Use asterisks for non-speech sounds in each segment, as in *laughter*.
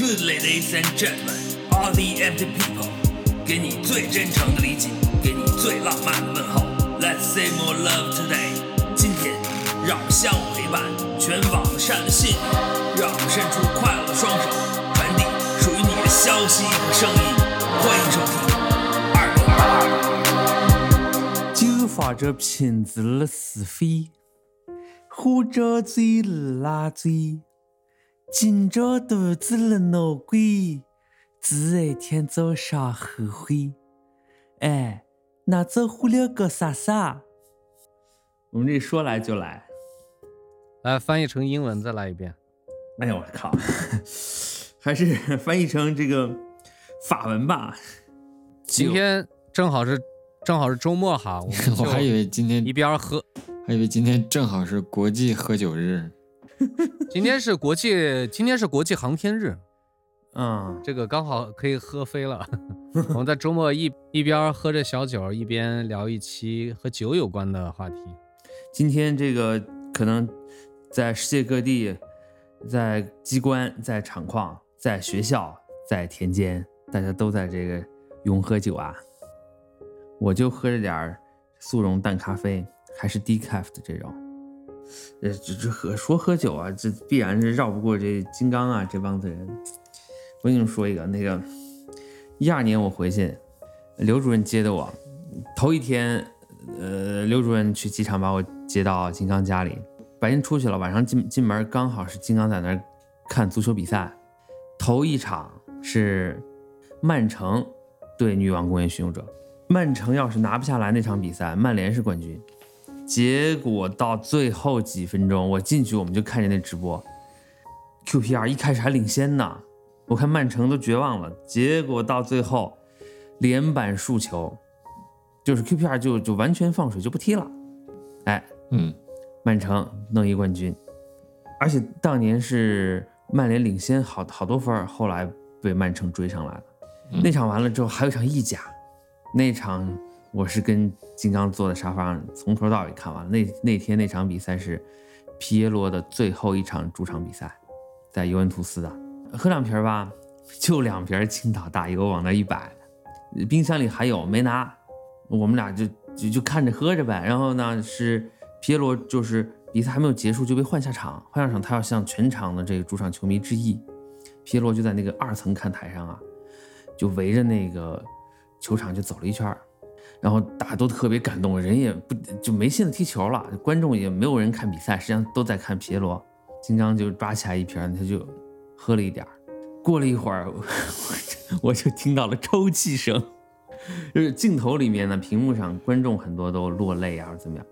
Good ladies and gentlemen, all the empty people，给你最真诚的理解，给你最浪漫的问候。Let's say more love today。今天，让我们相互陪伴，全网善的信，让我们伸出快乐的双手，传递属于你的消息和声音。欢迎收听二零二二。就发着瓶子的是非，糊着嘴拉嘴，紧着肚子的闹鬼，第二天早上后悔。哎，那这糊了个啥啥？我们这说来就来。来翻译成英文再来一遍。哎呦我靠，*laughs* 还是翻译成这个法文吧。今天正好是正好是周末哈，我 *laughs* 我还以为今天一边喝，还以为今天正好是国际喝酒日。*laughs* 今天是国际今天是国际航天日，*laughs* 嗯，这个刚好可以喝飞了。我们在周末一一边喝着小酒，一边聊一期和酒有关的话题。今天这个可能在世界各地，在机关、在厂矿、在学校、在田间，大家都在这个永喝酒啊。我就喝着点速溶淡咖啡，还是 decaf 的这种。呃，这这喝说喝酒啊，这必然是绕不过这金刚啊这帮子人。我跟你们说一个，那个一二年我回去，刘主任接的我，头一天，呃，刘主任去机场把我接到金刚家里，白天出去了，晚上进进门刚好是金刚在那儿看足球比赛，头一场是曼城对女王公园巡游者，曼城要是拿不下来那场比赛，曼联是冠军。结果到最后几分钟，我进去我们就看见那直播，QPR 一开始还领先呢，我看曼城都绝望了。结果到最后连板数球，就是 QPR 就就完全放水就不踢了，哎，嗯，曼城弄一冠军，而且当年是曼联领先好好多分儿，后来被曼城追上来了。那场完了之后还有一场意甲，那场我是跟金刚坐在沙发上从头到尾看完了。那那天那场比赛是皮耶罗的最后一场主场比赛，在尤文图斯的，喝两瓶吧，就两瓶青岛大油往那一摆，冰箱里还有没拿，我们俩就就就看着喝着呗。然后呢是皮耶罗就是比赛还没有结束就被换下场，换下场他要向全场的这个主场球迷致意，皮耶罗就在那个二层看台上啊，就围着那个球场就走了一圈。然后大家都特别感动，人也不就没心思踢球了，观众也没有人看比赛，实际上都在看皮耶罗。金刚就抓起来一瓶，他就喝了一点。过了一会儿，*laughs* 我就听到了抽泣声，就是镜头里面呢，屏幕上观众很多都落泪啊，怎么样。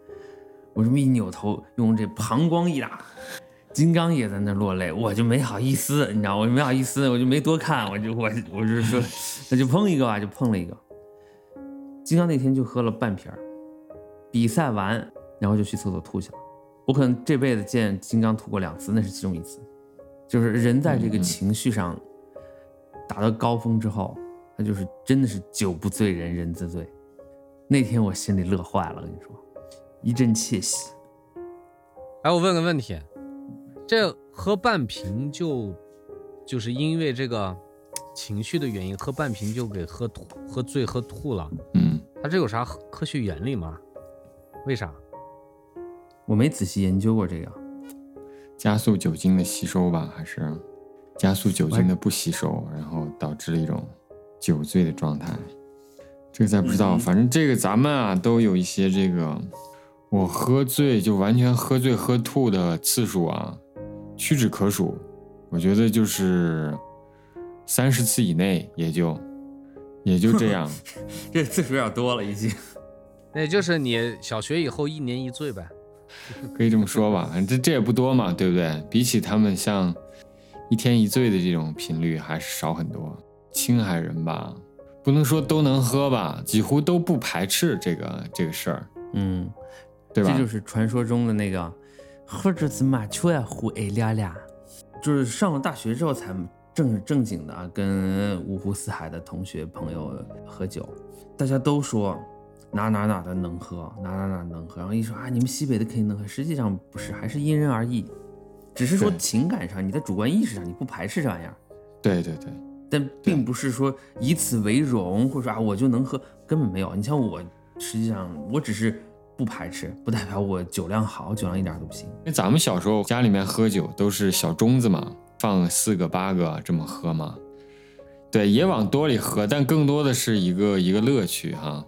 我这么一扭头，用这膀胱一打，金刚也在那落泪，我就没好意思，你知道，我就没好意思，我就没多看，我就我我就说，那就碰一个吧，就碰了一个。金刚那天就喝了半瓶儿，比赛完然后就去厕所吐去了。我可能这辈子见金刚吐过两次，那是其中一次。就是人在这个情绪上达到高峰之后，他就是真的是酒不醉人人自醉。那天我心里乐坏了，我跟你说，一阵窃喜。哎，我问个问题，这喝半瓶就就是因为这个情绪的原因，喝半瓶就给喝吐、喝醉、喝吐了？嗯，它这有啥科学原理吗？为啥？我没仔细研究过这个，加速酒精的吸收吧，还是加速酒精的不吸收，然后导致了一种酒醉的状态。这个咱不知道，反正这个咱们啊都有一些这个，我喝醉就完全喝醉喝吐的次数啊，屈指可数。我觉得就是三十次以内，也就也就这样。*laughs* 这次数有点多了，已经。*laughs* 那就是你小学以后一年一醉呗。*laughs* 可以这么说吧，这这也不多嘛，对不对？比起他们像一天一醉的这种频率，还是少很多。青海人吧，不能说都能喝吧，几乎都不排斥这个这个事儿，嗯，对吧？这就是传说中的那个喝着子马球呀，胡爱俩俩，就是上了大学之后才正正经的啊跟五湖四海的同学朋友喝酒，大家都说哪哪哪的能喝，哪哪哪能喝，然后一说啊你们西北的肯定能喝，实际上不是，还是因人而异，只是说情感上你在主观意识上你不排斥这玩意儿，对对对，但并不是说以此为荣，或者说啊我就能喝，根本没有。你像我，实际上我只是不排斥，不代表我酒量好，酒量一点都不行。因为咱们小时候家里面喝酒都是小盅子嘛，放四个八个这么喝吗。对，也往多里喝，但更多的是一个一个乐趣哈。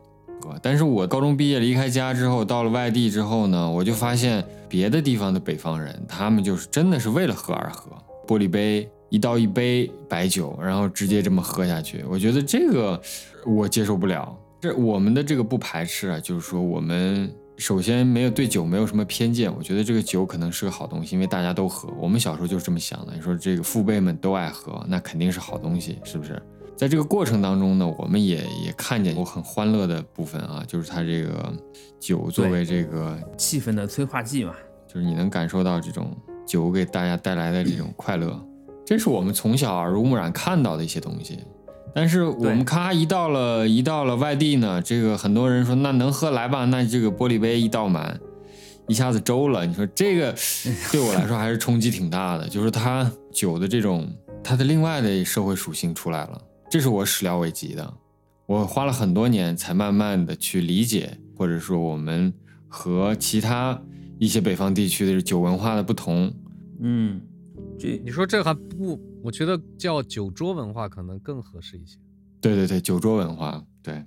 但是我高中毕业离开家之后，到了外地之后呢，我就发现别的地方的北方人，他们就是真的是为了喝而喝，玻璃杯一倒一杯白酒，然后直接这么喝下去。我觉得这个我接受不了。这我们的这个不排斥啊，就是说我们首先没有对酒没有什么偏见，我觉得这个酒可能是个好东西，因为大家都喝。我们小时候就是这么想的，你说这个父辈们都爱喝，那肯定是好东西，是不是？在这个过程当中呢，我们也也看见有很欢乐的部分啊，就是它这个酒作为这个气氛的催化剂嘛，就是你能感受到这种酒给大家带来的这种快乐，这是我们从小耳濡目染看到的一些东西。但是我们咔一到了一到了外地呢，这个很多人说那能喝来吧，那这个玻璃杯一倒满，一下子周了。你说这个 *laughs* 对我来说还是冲击挺大的，就是它酒的这种它的另外的社会属性出来了。这是我始料未及的，我花了很多年才慢慢的去理解，或者说我们和其他一些北方地区的酒文化的不同。嗯，这你说这还不？我觉得叫酒桌文化可能更合适一些。对对对，酒桌文化，对，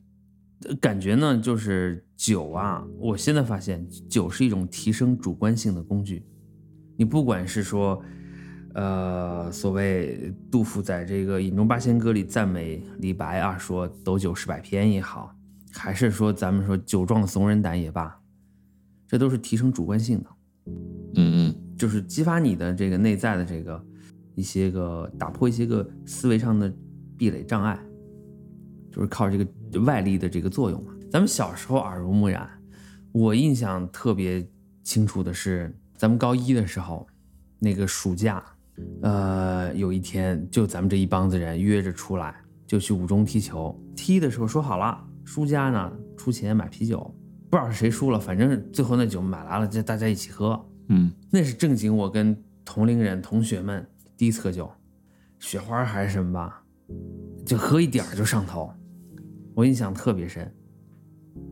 感觉呢就是酒啊，我现在发现酒是一种提升主观性的工具，你不管是说。呃，所谓杜甫在这个《饮中八仙歌》里赞美李白啊，说斗酒诗百篇也好，还是说咱们说酒壮怂人胆也罢，这都是提升主观性的。嗯嗯，就是激发你的这个内在的这个一些个打破一些个思维上的壁垒障碍，就是靠这个外力的这个作用嘛。咱们小时候耳濡目染，我印象特别清楚的是，咱们高一的时候，那个暑假。呃，有一天，就咱们这一帮子人约着出来，就去五中踢球。踢的时候说好了，输家呢出钱买啤酒，不知道是谁输了，反正最后那酒买来了，就大家一起喝。嗯，那是正经我跟同龄人、同学们第一次喝酒，雪花还是什么吧，就喝一点就上头，我印象特别深。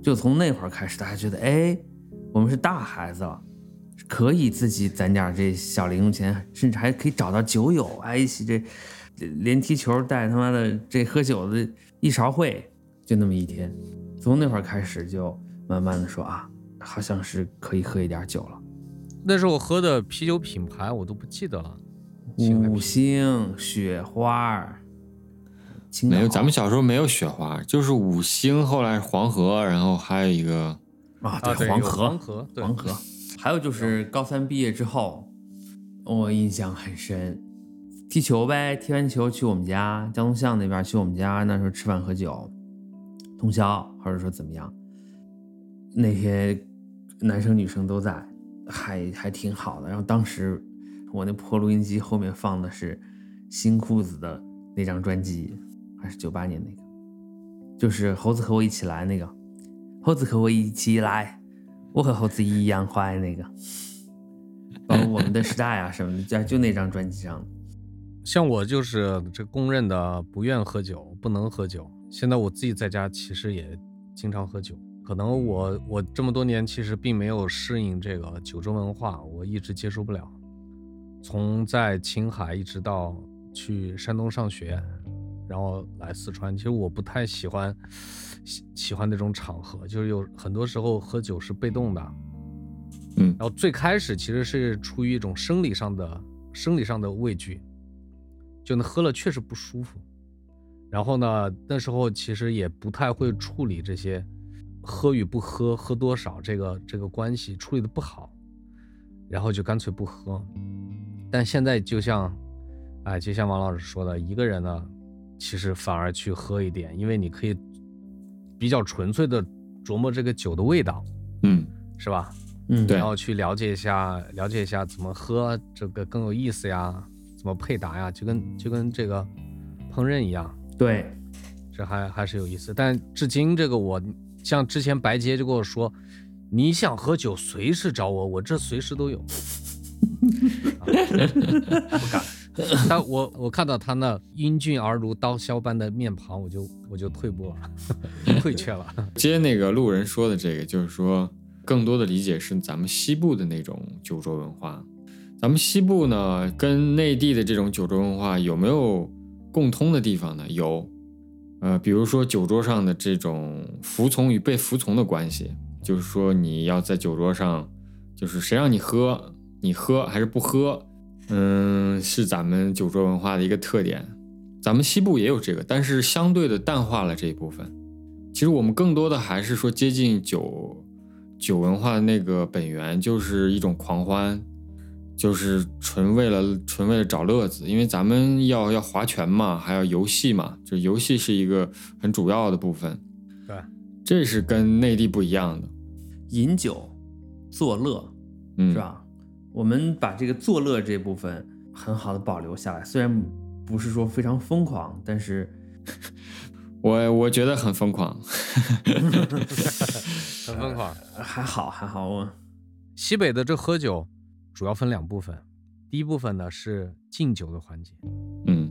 就从那会儿开始，大家觉得，哎，我们是大孩子了。可以自己攒点这小零用钱，甚至还可以找到酒友，哎，一起这连踢球带他妈的这喝酒的一勺会，就那么一天。从那会儿开始，就慢慢的说啊，好像是可以喝一点酒了。那时候我喝的啤酒品牌我都不记得了，五星、雪花、没有，咱们小时候没有雪花，就是五星，后来黄河，然后还有一个啊，对，黄河，黄河，黄河。还有就是高三毕业之后，我印象很深，踢球呗，踢完球去我们家江东巷那边去我们家，那时候吃饭喝酒，通宵或者说怎么样，那些男生女生都在，还还挺好的。然后当时我那破录音机后面放的是新裤子的那张专辑，还是九八年那个，就是猴子和我一起来那个，猴子和我一起来。我和猴子一样坏那个，包括我们的时代啊什么的，就就那张专辑上。像我就是这公认的不愿喝酒，不能喝酒。现在我自己在家其实也经常喝酒，可能我我这么多年其实并没有适应这个酒桌文化，我一直接受不了。从在青海一直到去山东上学。然后来四川，其实我不太喜欢喜喜欢那种场合，就是有很多时候喝酒是被动的，嗯，然后最开始其实是出于一种生理上的生理上的畏惧，就那喝了确实不舒服，然后呢，那时候其实也不太会处理这些喝与不喝、喝多少这个这个关系处理的不好，然后就干脆不喝，但现在就像，哎，就像王老师说的，一个人呢。其实反而去喝一点，因为你可以比较纯粹的琢磨这个酒的味道，嗯，是吧？嗯，然后去了解一下，了解一下怎么喝这个更有意思呀，怎么配搭呀，就跟就跟这个烹饪一样。对，这还还是有意思。但至今这个我，像之前白洁就跟我说，你想喝酒随时找我，我这随时都有。不敢。但我我看到他那英俊而如刀削般的面庞，我就我就退步了，*laughs* 退却了。接那个路人说的这个，就是说更多的理解是咱们西部的那种酒桌文化。咱们西部呢，跟内地的这种酒桌文化有没有共通的地方呢？有，呃，比如说酒桌上的这种服从与被服从的关系，就是说你要在酒桌上，就是谁让你喝，你喝还是不喝，嗯，是咱们酒桌文化的一个特点。咱们西部也有这个，但是相对的淡化了这一部分。其实我们更多的还是说接近酒酒文化的那个本源，就是一种狂欢。就是纯为了纯为了找乐子，因为咱们要要划拳嘛，还要游戏嘛，就游戏是一个很主要的部分。对，这是跟内地不一样的。饮酒作乐，嗯，是吧？我们把这个作乐这部分很好的保留下来，虽然不是说非常疯狂，但是 *laughs* 我我觉得很疯狂，*laughs* *laughs* 很疯狂。还好还好。我西北的这喝酒。主要分两部分，第一部分呢是敬酒的环节，嗯，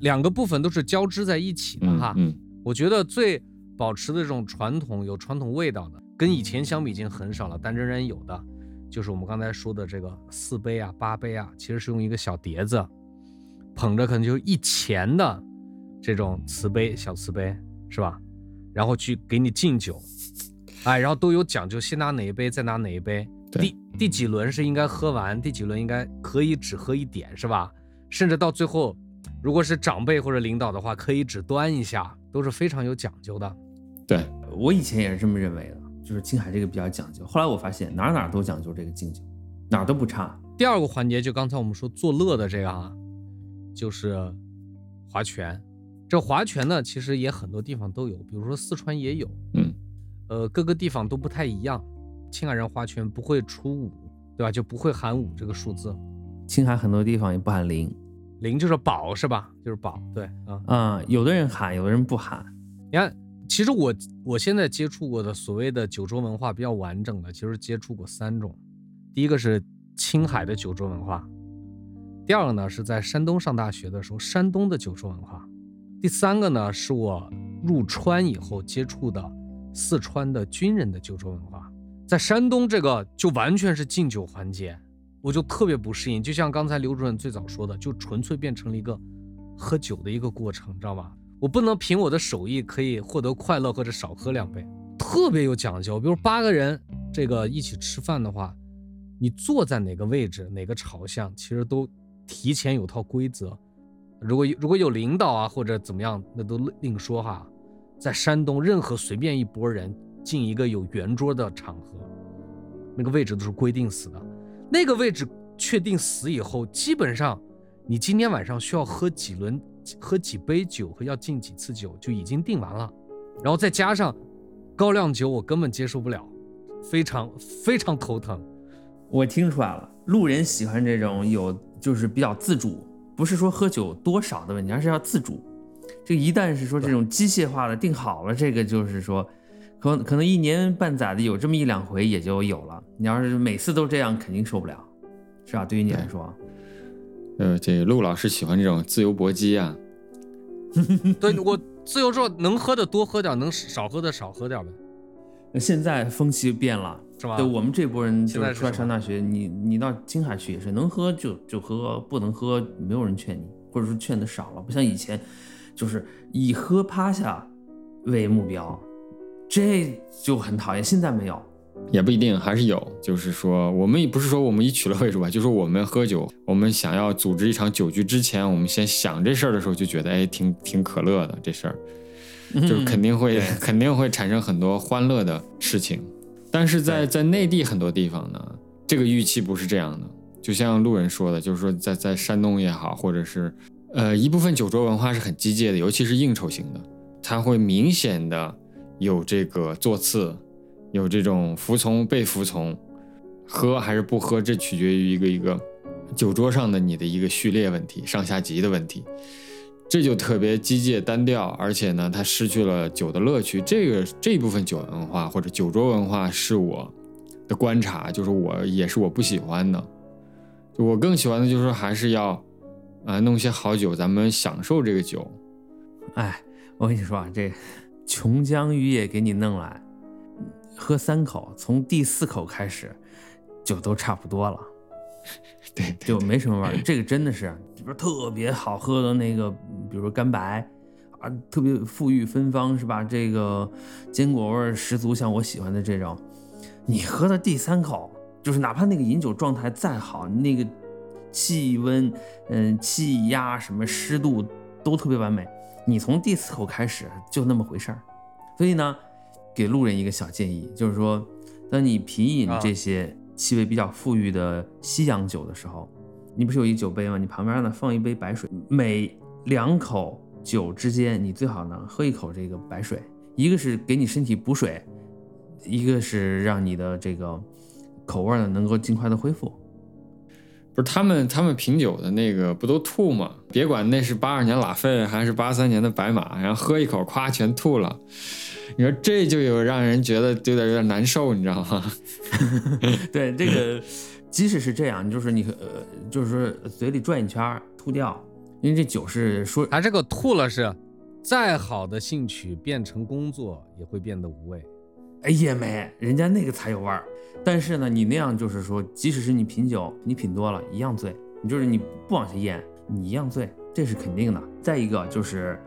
两个部分都是交织在一起的哈。嗯，我觉得最保持的这种传统有传统味道的，跟以前相比已经很少了，但仍然有的，就是我们刚才说的这个四杯啊、八杯啊，其实是用一个小碟子捧着，可能就是一钱的这种瓷杯、小瓷杯，是吧？然后去给你敬酒，哎，然后都有讲究，先拿哪一杯，再拿哪一杯。第第几轮是应该喝完，第几轮应该可以只喝一点，是吧？甚至到最后，如果是长辈或者领导的话，可以只端一下，都是非常有讲究的。对我以前也是这么认为的，就是青海这个比较讲究。后来我发现哪哪都讲究这个敬酒，哪都不差。第二个环节就刚才我们说作乐的这个啊，就是划拳。这划拳呢，其实也很多地方都有，比如说四川也有，嗯，呃，各个地方都不太一样。青海人划拳不会出五，对吧？就不会喊五这个数字。青海很多地方也不喊零，零就是宝是吧？就是宝，对啊啊，有的人喊，有的人不喊。你看，其实我我现在接触过的所谓的酒桌文化比较完整的，其实接触过三种。第一个是青海的酒桌文化，第二个呢是在山东上大学的时候山东的酒桌文化，第三个呢是我入川以后接触的四川的军人的酒桌文化。在山东，这个就完全是敬酒环节，我就特别不适应。就像刚才刘主任最早说的，就纯粹变成了一个喝酒的一个过程，知道吧？我不能凭我的手艺可以获得快乐或者少喝两杯，特别有讲究。比如八个人这个一起吃饭的话，你坐在哪个位置、哪个朝向，其实都提前有套规则。如果如果有领导啊或者怎么样，那都另说哈。在山东，任何随便一拨人。进一个有圆桌的场合，那个位置都是规定死的。那个位置确定死以后，基本上你今天晚上需要喝几轮、喝几杯酒和要敬几次酒就已经定完了。然后再加上高粱酒，我根本接受不了，非常非常头疼。我听出来了，路人喜欢这种有就是比较自主，不是说喝酒多少的问题，而是要自主。这一旦是说这种机械化的定好了，这个就是说。可可能一年半载的有这么一两回也就有了。你要是每次都这样，肯定受不了，是吧？对于你来说，呃，这陆老师喜欢这种自由搏击啊。*laughs* 对我自由之后能喝的多喝点，能少喝的少喝点呗。现在风气变了，是吧？对我们这波人就是出来上大学，你你到青海去也是能喝就就喝，不能喝没有人劝你，或者说劝的少了，不像以前，就是以喝趴下为目标。这就很讨厌，现在没有，也不一定，还是有。就是说，我们也不是说我们以取乐为主吧，就说我们喝酒，我们想要组织一场酒局之前，我们先想这事儿的时候，就觉得哎，挺挺可乐的这事儿，就肯定会 *laughs* 肯定会产生很多欢乐的事情。但是在在内地很多地方呢，这个预期不是这样的。就像路人说的，就是说在在山东也好，或者是呃一部分酒桌文化是很机械的，尤其是应酬型的，它会明显的。有这个座次，有这种服从被服从，喝还是不喝，这取决于一个一个酒桌上的你的一个序列问题、上下级的问题，这就特别机械单调，而且呢，它失去了酒的乐趣。这个这部分酒文化或者酒桌文化是我的观察，就是我也是我不喜欢的。我更喜欢的就是还是要，啊，弄些好酒，咱们享受这个酒。哎，我跟你说啊，这琼浆玉液给你弄来，喝三口，从第四口开始就都差不多了，对，就没什么味儿。这个真的是，比如特别好喝的那个，比如说干白啊，特别馥郁芬芳，是吧？这个坚果味儿十足，像我喜欢的这种，你喝到第三口，就是哪怕那个饮酒状态再好，那个气温、嗯气压、什么湿度都特别完美。你从第四口开始就那么回事儿，所以呢，给路人一个小建议，就是说，当你品饮这些气味比较富裕的西洋酒的时候，你不是有一酒杯吗？你旁边呢放一杯白水，每两口酒之间，你最好呢喝一口这个白水，一个是给你身体补水，一个是让你的这个口味呢能够尽快的恢复。不是他们，他们品酒的那个不都吐吗？别管那是八二年拉菲还是八三年的白马，然后喝一口，咵全吐了。你说这就有让人觉得有点有点难受，你知道吗？*laughs* 对，这个即使是这样，就是你呃，就是说嘴里转一圈吐掉，因为这酒是说他这个吐了是，再好的兴趣变成工作也会变得无味。哎也没，人家那个才有味儿。但是呢，你那样就是说，即使是你品酒，你品多了一样醉。你就是你不往下咽，你一样醉，这是肯定的。再一个就是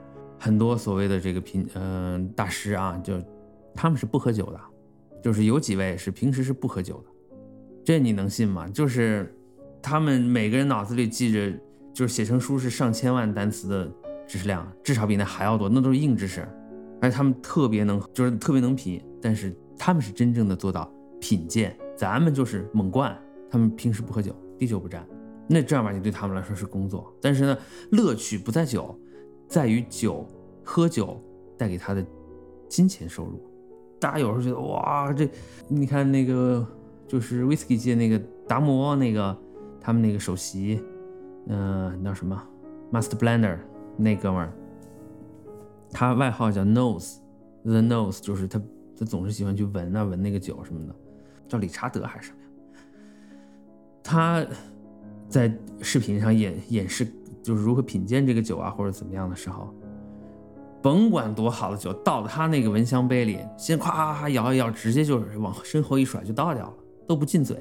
很多所谓的这个品，嗯，大师啊，就他们是不喝酒的，就是有几位是平时是不喝酒的，这你能信吗？就是他们每个人脑子里记着，就是写成书是上千万单词的知识量，至少比那还要多，那都是硬知识。而且他们特别能，就是特别能品，但是他们是真正的做到。品鉴，咱们就是猛灌，他们平时不喝酒，滴酒不沾，那正儿八经对他们来说是工作。但是呢，乐趣不在酒，在于酒，喝酒带给他的金钱收入。大家有时候觉得哇，这你看那个就是 whisky 界那个达摩那个他们那个首席，嗯，叫什么 master blender 那哥们儿，他外号叫 nose，the nose 就是他他总是喜欢去闻啊闻那个酒什么的。叫理查德还是什么呀？他在视频上演演示，就是如何品鉴这个酒啊，或者怎么样的时候，甭管多好的酒，倒到他那个蚊香杯里，先咵咵摇一摇，直接就是往身后一甩就倒掉了，都不进嘴，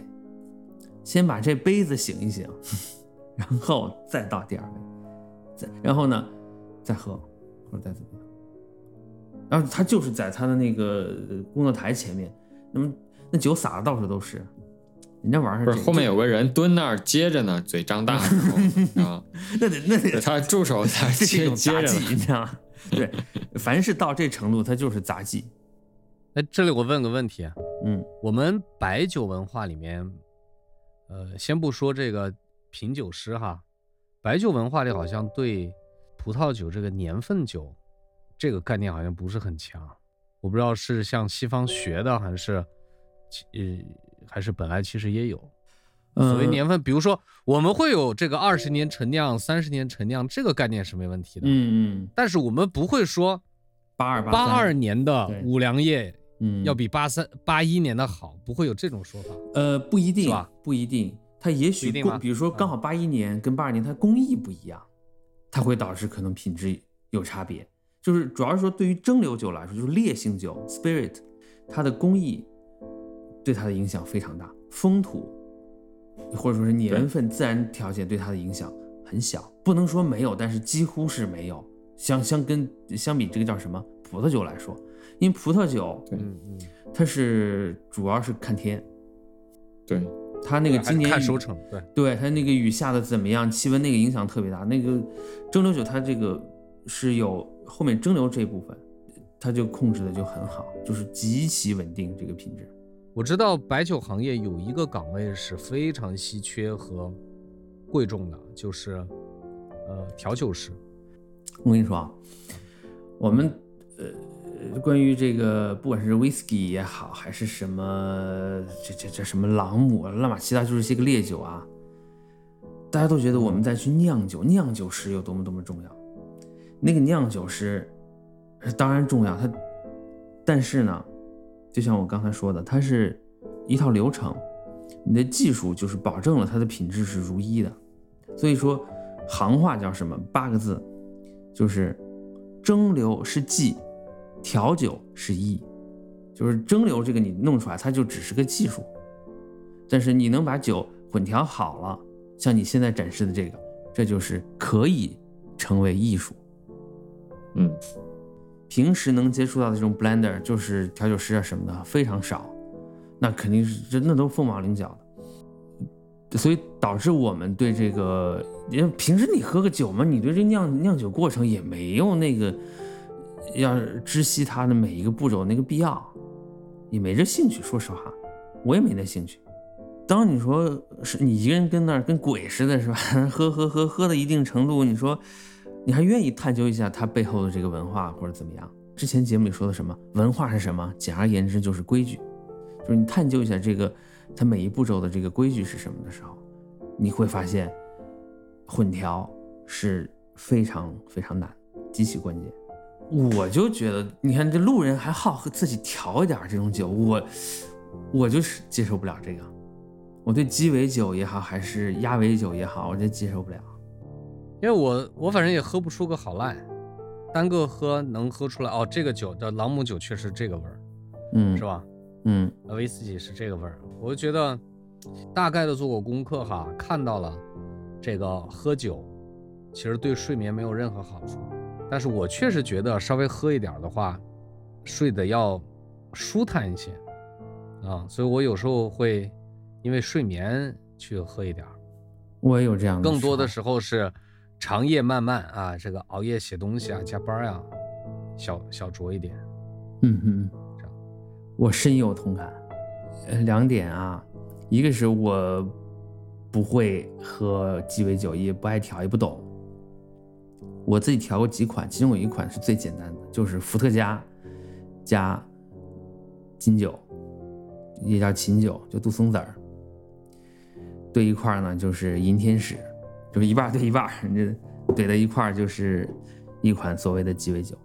先把这杯子醒一醒，*laughs* 然后再倒第二杯，再然后呢再喝或者再怎么样，然后他就是在他的那个工作台前面，那么。那酒洒的到处都是，人家玩儿不是后面有个人蹲那儿接着呢，嘴张大啊，*laughs* *laughs* 那得那得他助手 *laughs* 在接接着，你知道吗？对，凡是到这程度，他就是杂技。哎，这里我问个问题，嗯，我们白酒文化里面，呃，先不说这个品酒师哈，白酒文化里好像对葡萄酒这个年份酒这个概念好像不是很强，我不知道是向西方学的还是。呃，还是本来其实也有，所谓年份，比如说我们会有这个二十年陈酿、三十年陈酿这个概念是没问题的，嗯嗯，但是我们不会说八二八二年的五粮液，嗯，要比八三八一年的好，不会有这种说法。呃，不一定？不一定，它也许比如说刚好八一年跟八二年它工艺不一样，它会导致可能品质有差别。就是主要是说对于蒸馏酒来说，就是烈性酒 spirit，它的工艺。对它的影响非常大，风土或者说是年份、自然条件对它的影响很小，不能说没有，但是几乎是没有。相相跟相比这个叫什么？葡萄酒来说，因为葡萄酒，嗯嗯，它是主要是看天，对，它那个今年看收成，对，对，它那个雨下的怎么样，气温那个影响特别大。那个蒸馏酒它这个是有后面蒸馏这部分，它就控制的就很好，就是极其稳定这个品质。我知道白酒行业有一个岗位是非常稀缺和贵重的，就是呃调酒师。我跟你说啊，我们呃关于这个不管是 whisky 也好，还是什么这这这什么朗姆、拉玛西达，就是些个烈酒啊，大家都觉得我们在去酿酒，酿酒师有多么多么重要。那个酿酒师当然重要，他但是呢。就像我刚才说的，它是一套流程，你的技术就是保证了它的品质是如一的。所以说，行话叫什么？八个字，就是蒸馏是技，调酒是艺。就是蒸馏这个你弄出来，它就只是个技术，但是你能把酒混调好了，像你现在展示的这个，这就是可以成为艺术。嗯，平时能接触到的这种 blender，就是调酒师啊什么的非常少，那肯定是真的都凤毛麟角的，所以导致我们对这个，因为平时你喝个酒嘛，你对这酿酿酒过程也没有那个要知悉它的每一个步骤那个必要，也没这兴趣。说实话，我也没那兴趣。当你说是你一个人跟那儿跟鬼似的，是吧？*laughs* 喝喝喝喝到一定程度，你说。你还愿意探究一下它背后的这个文化或者怎么样？之前节目里说的什么文化是什么？简而言之就是规矩，就是你探究一下这个它每一步骤的这个规矩是什么的时候，你会发现混调是非常非常难，极其关键。我就觉得，你看这路人还好自己调一点这种酒，我我就是接受不了这个。我对鸡尾酒也好，还是鸭尾酒也好，我就接受不了。因为我我反正也喝不出个好赖，单个喝能喝出来哦，这个酒的朗姆酒确实这个味儿，嗯，是吧？嗯，威士忌是这个味儿，我就觉得大概的做过功课哈，看到了这个喝酒其实对睡眠没有任何好处，但是我确实觉得稍微喝一点的话，睡得要舒坦一些啊，所以我有时候会因为睡眠去喝一点，我也有这样的，更多的时候是。长夜漫漫啊，这个熬夜写东西啊，加班啊，小小酌一点，嗯嗯，这样，我深有同感。呃，两点啊，一个是我不会喝鸡尾酒，也不爱调，也不懂。我自己调过几款，其中有一款是最简单的，就是伏特加加金酒，也叫琴酒，就杜松子儿，兑一块呢就是银天使。就是一半对一半，这怼在一块儿就是一款所谓的鸡尾酒，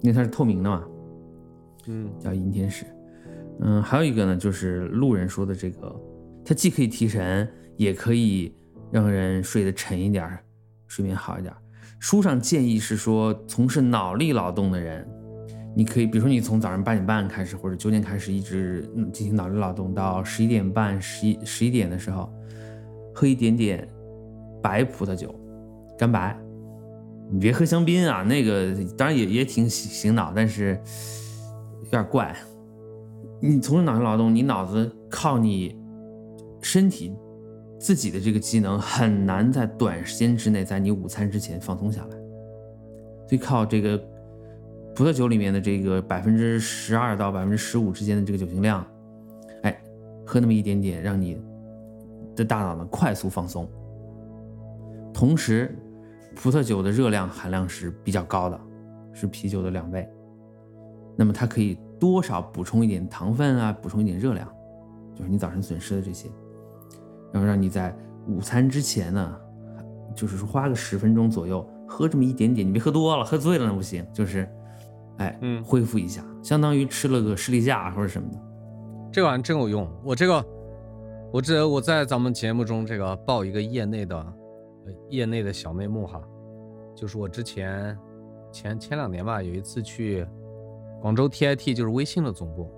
因为它是透明的嘛，嗯，叫银天使。嗯，还有一个呢，就是路人说的这个，它既可以提神，也可以让人睡得沉一点，睡眠好一点。书上建议是说，从事脑力劳动的人，你可以，比如说你从早上八点半开始或者九点开始，一直进行脑力劳动到十一点半、十一十一点的时候，喝一点点。白葡萄酒，干白，你别喝香槟啊，那个当然也也挺醒醒脑，但是有点怪。你从事脑力劳动，你脑子靠你身体自己的这个机能很难在短时间之内在你午餐之前放松下来，所以靠这个葡萄酒里面的这个百分之十二到百分之十五之间的这个酒精量，哎，喝那么一点点，让你的大脑呢快速放松。同时，葡萄酒的热量含量是比较高的，是啤酒的两倍。那么它可以多少补充一点糖分啊，补充一点热量，就是你早晨损失的这些，然后让你在午餐之前呢，就是说花个十分钟左右喝这么一点点，你别喝多了，喝醉了那不行。就是，哎，嗯，恢复一下，相当于吃了个士力架或者什么的。这玩意真有用，我这个，我这我在咱们节目中这个报一个业内的。业内的小内幕哈，就是我之前前前两年吧，有一次去广州 TIT，就是微信的总部，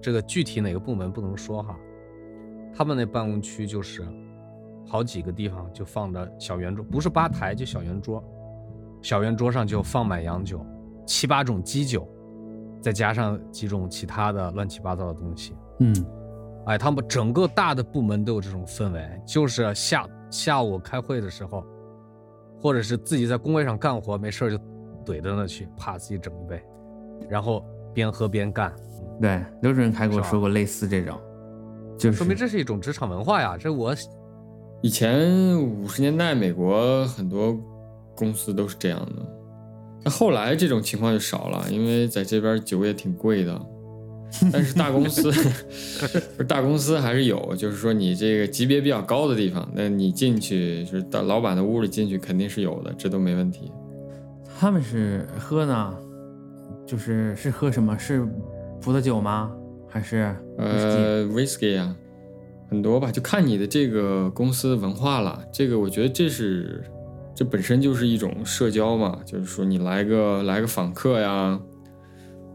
这个具体哪个部门不能说哈，他们那办公区就是好几个地方就放着小圆桌，不是吧台就小圆桌，小圆桌上就放满洋酒，七八种基酒，再加上几种其他的乱七八糟的东西，嗯，哎，他们整个大的部门都有这种氛围，就是下。下午开会的时候，或者是自己在工位上干活，没事就怼到那去，啪自己整一杯，然后边喝边干。对，刘主任还跟我说过类似这种，就说明这是一种职场文化呀。这我以前五十年代美国很多公司都是这样的，那后来这种情况就少了，因为在这边酒也挺贵的。但是大公司，*laughs* 大公司还是有，就是说你这个级别比较高的地方，那你进去就是到老板的屋里进去肯定是有的，这都没问题。他们是喝呢，就是是喝什么？是葡萄酒吗？还是呃 whisky 啊？很多吧，就看你的这个公司文化了。这个我觉得这是这本身就是一种社交嘛，就是说你来个来个访客呀，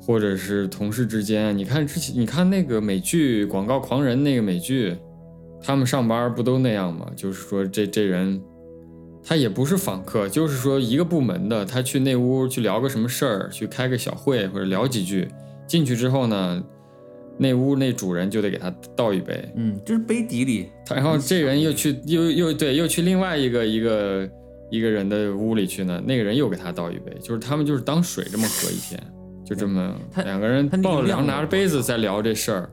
或者是同事之间，你看之前你看那个美剧《广告狂人》那个美剧，他们上班不都那样吗？就是说这这人，他也不是访客，就是说一个部门的，他去那屋去聊个什么事儿，去开个小会或者聊几句，进去之后呢，那屋那主人就得给他倒一杯，嗯，就是杯底里，他然后这人又去又又对又去另外一个一个一个人的屋里去呢，那个人又给他倒一杯，就是他们就是当水这么喝一天，就这么两个人抱着量两拿着杯子在聊这事儿。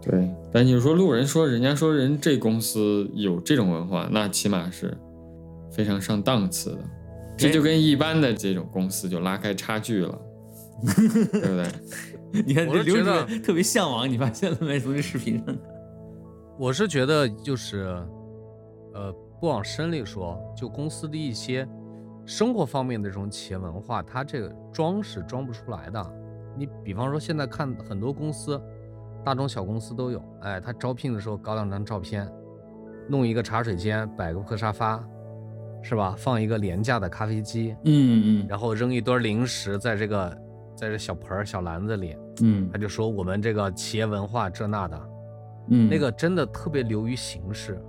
对，但你说路人说人家说人这公司有这种文化，那起码是非常上档次的，这就跟一般的这种公司就拉开差距了，*laughs* 对不对？*laughs* 你看我这刘主是觉得任特别向往，你发现了没？从这视频上，我是觉得就是，呃，不往深里说，就公司的一些生活方面的这种企业文化，它这个装是装不出来的。你比方说现在看很多公司，大中小公司都有，哎，他招聘的时候搞两张照片，弄一个茶水间，摆个破沙发，是吧？放一个廉价的咖啡机，嗯嗯然后扔一堆零食在这个在这小盆儿小篮子里，嗯他就说我们这个企业文化这那的，嗯，那个真的特别流于形式。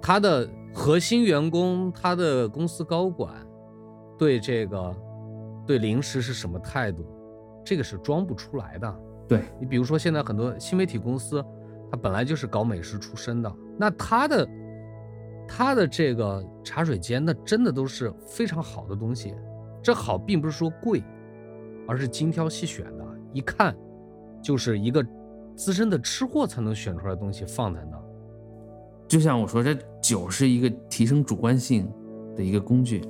他的核心员工，他的公司高管对这个对零食是什么态度，这个是装不出来的。对，你比如说现在很多新媒体公司，他本来就是搞美食出身的，那他的他的这个茶水间，那真的都是非常好的东西。这好并不是说贵，而是精挑细选的，一看就是一个资深的吃货才能选出来的东西放在那儿。就像我说，这酒是一个提升主观性的一个工具。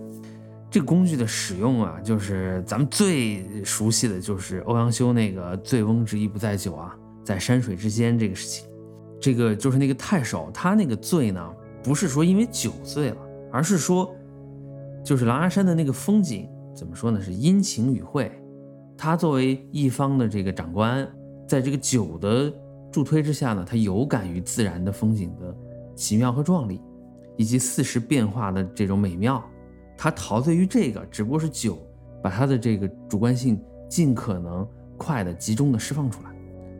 这个工具的使用啊，就是咱们最熟悉的就是欧阳修那个“醉翁之意不在酒啊，在山水之间”这个事情。这个就是那个太守，他那个醉呢，不是说因为酒醉了，而是说，就是狼牙山的那个风景，怎么说呢？是阴晴雨会。他作为一方的这个长官，在这个酒的助推之下呢，他有感于自然的风景的奇妙和壮丽，以及四时变化的这种美妙。他陶醉于这个，只不过是酒把他的这个主观性尽可能快的集中的释放出来，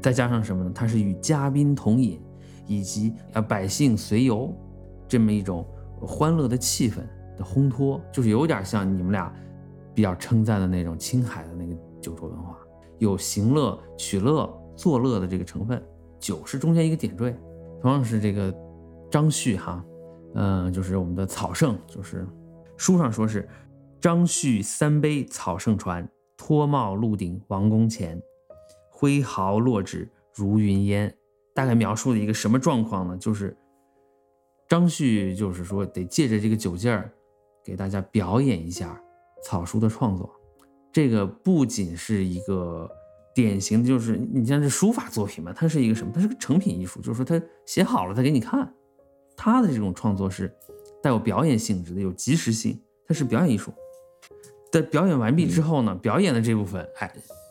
再加上什么呢？他是与嘉宾同饮，以及啊百姓随游这么一种欢乐的气氛的烘托，就是有点像你们俩比较称赞的那种青海的那个酒桌文化，有行乐取乐作乐的这个成分，酒是中间一个点缀。同样是这个张旭哈，嗯、就是我们的草圣，就是书上说是张旭三杯草圣传，脱帽鹿鼎王宫前，挥毫落纸如云烟。大概描述的一个什么状况呢？就是张旭就是说得借着这个酒劲儿，给大家表演一下草书的创作。这个不仅是一个典型的，就是你像这书法作品嘛，它是一个什么？它是个成品艺术，就是说他写好了再给你看。他的这种创作是带有表演性质的，有即时性，它是表演艺术。在表演完毕之后呢，表演的这部分，哎，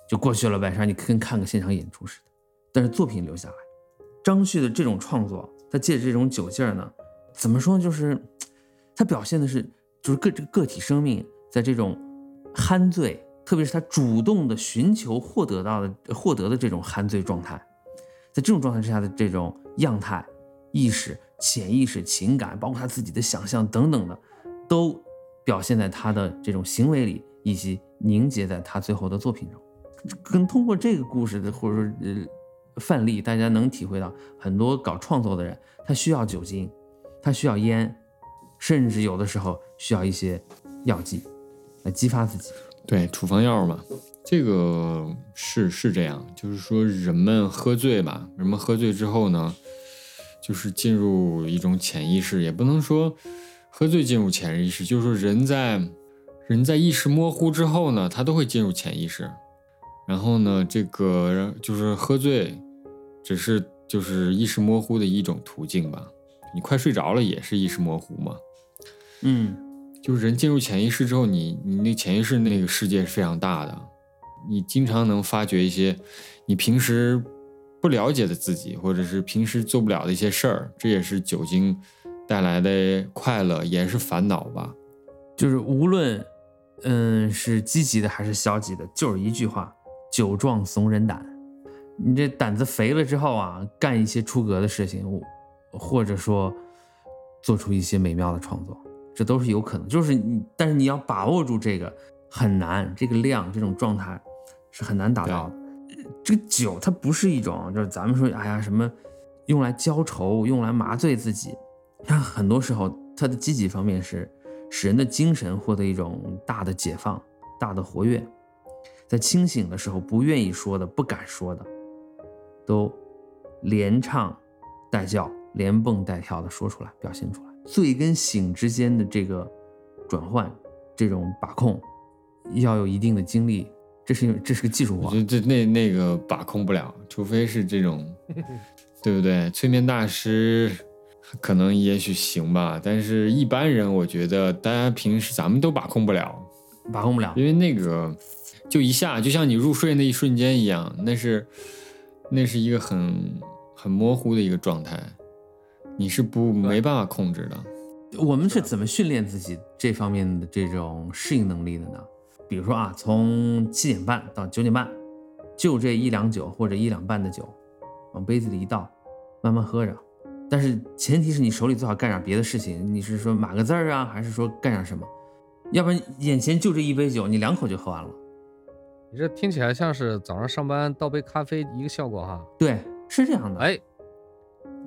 就过去了呗，让你跟看个现场演出似的。但是作品留下来，张旭的这种创作，他借着这种酒劲儿呢，怎么说呢？就是他表现的是，就是个这个个体生命在这种酣醉，特别是他主动的寻求获得到的获得的这种酣醉状态，在这种状态之下的这种样态、意识、潜意识、情感，包括他自己的想象等等的，都表现在他的这种行为里，以及凝结在他最后的作品中。跟通过这个故事的或者说呃范例，大家能体会到很多搞创作的人，他需要酒精，他需要烟，甚至有的时候需要一些药剂来激发自己。对，处方药嘛，这个是是这样，就是说人们喝醉吧，人们喝醉之后呢，就是进入一种潜意识，也不能说喝醉进入潜意识，就是说人在人在意识模糊之后呢，他都会进入潜意识。然后呢，这个就是喝醉，只是就是意识模糊的一种途径吧。你快睡着了也是意识模糊嘛。嗯就是人进入潜意识之后，你你那潜意识那个世界是非常大的，你经常能发掘一些你平时不了解的自己，或者是平时做不了的一些事儿，这也是酒精带来的快乐，也是烦恼吧。就是无论嗯是积极的还是消极的，就是一句话：酒壮怂人胆。你这胆子肥了之后啊，干一些出格的事情，或者说做出一些美妙的创作，这都是有可能。就是你，但是你要把握住这个很难，这个量这种状态是很难达到的。这个酒它不是一种，就是咱们说，哎呀什么用来浇愁，用来麻醉自己。它很多时候它的积极方面是使人的精神获得一种大的解放、大的活跃，在清醒的时候不愿意说的、不敢说的。都连唱带叫、连蹦带跳的说出来，表现出来。醉跟醒之间的这个转换，这种把控，要有一定的精力。这是这是个技术活。这这那那个把控不了，除非是这种，*laughs* 对不对？催眠大师可能也许行吧，但是一般人，我觉得大家平时咱们都把控不了，把控不了，因为那个就一下，就像你入睡那一瞬间一样，那是。那是一个很很模糊的一个状态，你是不没办法控制的。我们是怎么训练自己这方面的这种适应能力的呢？比如说啊，从七点半到九点半，就这一两酒或者一两半的酒，往杯子里一倒，慢慢喝着。但是前提是你手里最好干点别的事情。你是说码个字儿啊，还是说干点什么？要不然眼前就这一杯酒，你两口就喝完了。你这听起来像是早上上班倒杯咖啡一个效果哈？对，是这样的。哎，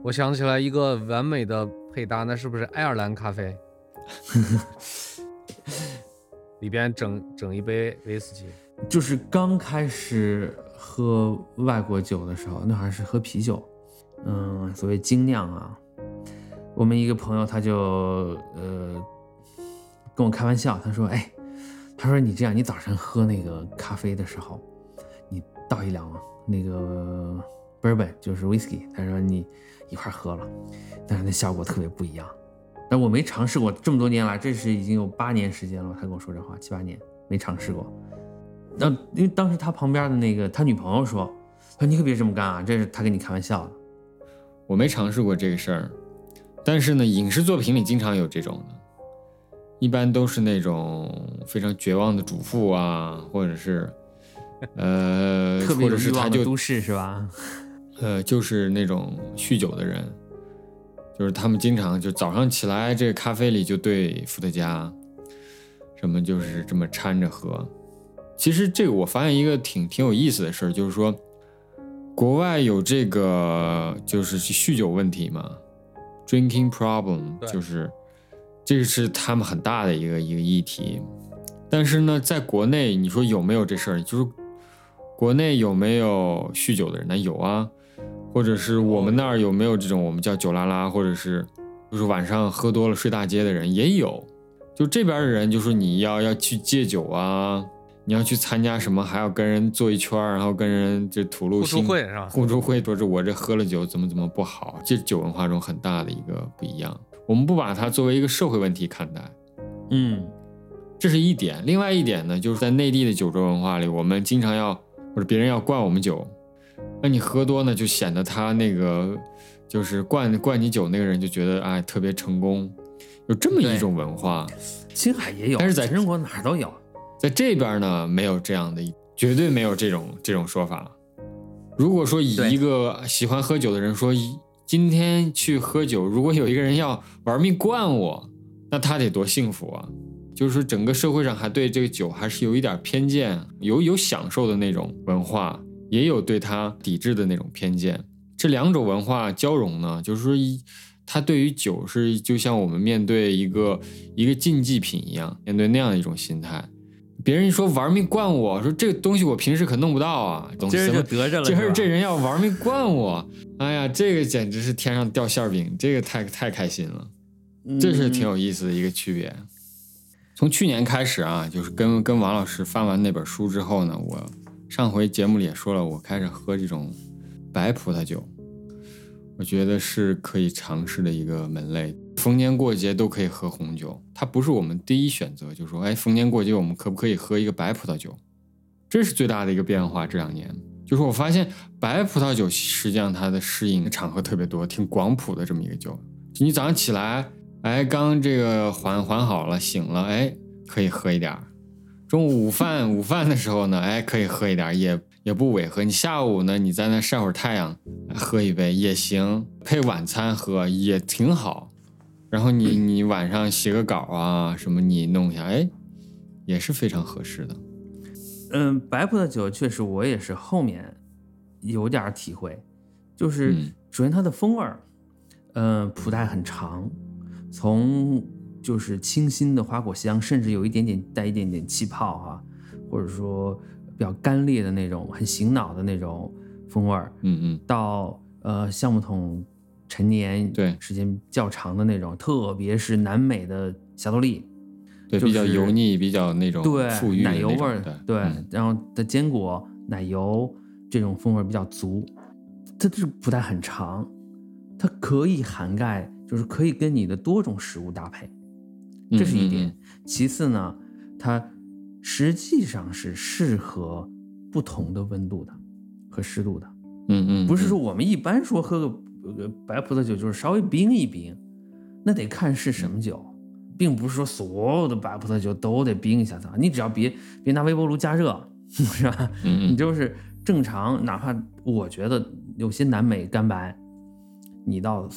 我想起来一个完美的配搭，那是不是爱尔兰咖啡？*laughs* 里边整整一杯威士忌。就是刚开始喝外国酒的时候，那还是喝啤酒，嗯，所谓精酿啊。我们一个朋友他就呃跟我开玩笑，他说：“哎。”他说：“你这样，你早晨喝那个咖啡的时候，你倒一两那个 bourbon，就是 whisky。他说你一块喝了，但是那效果特别不一样。但我没尝试过，这么多年来，这是已经有八年时间了。他跟我说这话，七八年没尝试过。那因为当时他旁边的那个他女朋友说：‘说你可别这么干啊，这是他跟你开玩笑的。’我没尝试过这个事儿，但是呢，影视作品里经常有这种的。”一般都是那种非常绝望的主妇啊，或者是，呃，*laughs* 或者是他就都市是吧？呃，就是那种酗酒的人，就是他们经常就早上起来，这个咖啡里就兑伏特加，什么就是这么掺着喝。其实这个我发现一个挺挺有意思的事儿，就是说，国外有这个就是酗酒问题嘛，drinking problem，就是。这个是他们很大的一个一个议题，但是呢，在国内你说有没有这事儿？就是国内有没有酗酒的人？那有啊，或者是我们那儿有没有这种我们叫酒拉拉，或者是就是晚上喝多了睡大街的人也有。就这边的人就说你要要去戒酒啊，你要去参加什么，还要跟人坐一圈然后跟人这吐露心互助会是吧？互助会说是我这喝了酒怎么怎么不好，这酒文化中很大的一个不一样。我们不把它作为一个社会问题看待，嗯，这是一点。另外一点呢，就是在内地的酒桌文化里，我们经常要或者别人要灌我们酒，那你喝多呢，就显得他那个就是灌灌你酒那个人就觉得哎特别成功，有这么一种文化。青海也有，但是在中国哪儿都有，在这边呢没有这样的，绝对没有这种这种说法。如果说以一个喜欢喝酒的人说一。今天去喝酒，如果有一个人要玩命灌我，那他得多幸福啊！就是说，整个社会上还对这个酒还是有一点偏见，有有享受的那种文化，也有对他抵制的那种偏见。这两种文化交融呢，就是说，一他对于酒是就像我们面对一个一个禁忌品一样，面对那样一种心态。别人一说玩命灌我，说这个东西我平时可弄不到啊，今儿就得着了。今儿这人要玩命灌我，哎呀，这个简直是天上掉馅饼，这个太太开心了，这是挺有意思的一个区别。从去年开始啊，就是跟跟王老师翻完那本书之后呢，我上回节目里也说了，我开始喝这种白葡萄酒，我觉得是可以尝试的一个门类。逢年过节都可以喝红酒，它不是我们第一选择。就说，哎，逢年过节我们可不可以喝一个白葡萄酒？这是最大的一个变化。这两年，就是我发现白葡萄酒实际上它的适应场合特别多，挺广谱的这么一个酒。你早上起来，哎，刚这个缓缓好了，醒了，哎，可以喝一点儿。中午午饭午饭的时候呢，哎，可以喝一点儿，也也不违和。你下午呢，你在那晒会儿太阳，喝一杯也行，配晚餐喝也挺好。然后你你晚上写个稿啊什么，你弄一下，哎，也是非常合适的。嗯，白葡萄酒确实我也是后面有点儿体会，就是嗯首先它的风味儿，嗯，谱带很长，从就是清新的花果香，甚至有一点点带一点点气泡哈、或者说比较干裂的那种很醒脑的那种风味儿，嗯嗯，到呃橡木桶陈年对。时间较长的那种，特别是南美的霞多丽，对，就比较油腻，比较那种对奶油味儿，对嗯。然后的坚果、奶油这种风味儿比较足，它这个谱带很长，它可以涵盖，就是可以跟你的多种食物搭配，这是一点。嗯嗯其次呢，它实际上是适合不同的温度的和湿度的。嗯嗯，不是嗯说我们一般说喝个呃白葡萄酒就是稍微冰一冰，那得看是什么酒，并不是说所有的白葡萄酒都得冰一下子啊。你只要别别拿微波炉加热，*laughs* 是吧？你就是正常，哪怕我觉得有些南美干白，你到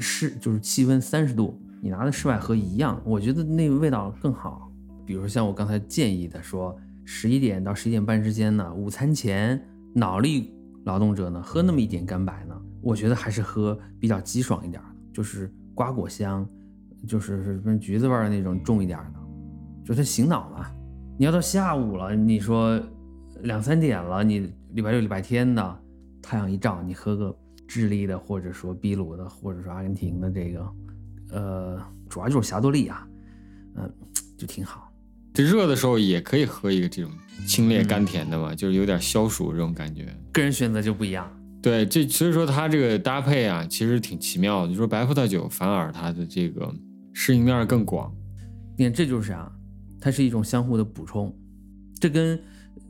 室就是气温三十度，你拿在室外喝一样，我觉得那个味道更好。比如像我刚才建议的说，十一点到十一点半之间呢，午餐前脑力劳动者呢喝那么一点干白呢，我觉得还是喝比较激爽一点的，就是瓜果香，就是什么橘子味儿那种重一点的，就它醒脑嘛。你要到下午了，你说两三点了，你礼拜六、礼拜天的太阳一照，你喝个智利的，或者说秘鲁的，或者说阿根廷的这个，呃，主要就是霞多丽啊，嗯、就挺好。这热的时候也可以喝一个这种清冽甘甜的嘛，就是有点消暑这种感觉。个人选择就不一样。对，这所以说它这个搭配啊，其实挺奇妙的。就说白葡萄酒反而它的这个适应面儿更广。你看，这就是啊，它是一种相互的补充，这跟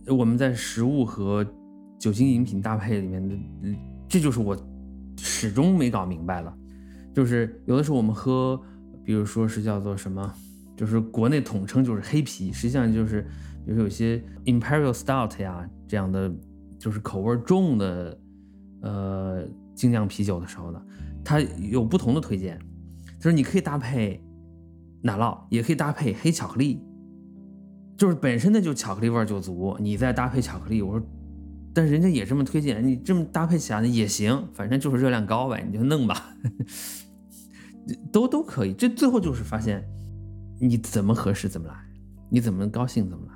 我们在食物和酒精饮品搭配里面的，嗯这就是我始终没搞明白了。就是有的时候我们喝，比如说是叫做什么，就是国内统称就是黑啤，实际上就是比如说有些 Imperial Stout 呀这样的，就是口味重的，呃精酿啤酒的时候呢，它有不同的推荐，就是你可以搭配奶酪，也可以搭配黑巧克力，就是本身的就巧克力味就足，你再搭配巧克力，我说，但是人家也这么推荐，你这么搭配起来呢也行，反正就是热量高呗，你就弄吧，都都可以。这最后就是发现你怎么合适怎么来，你怎么高兴怎么来。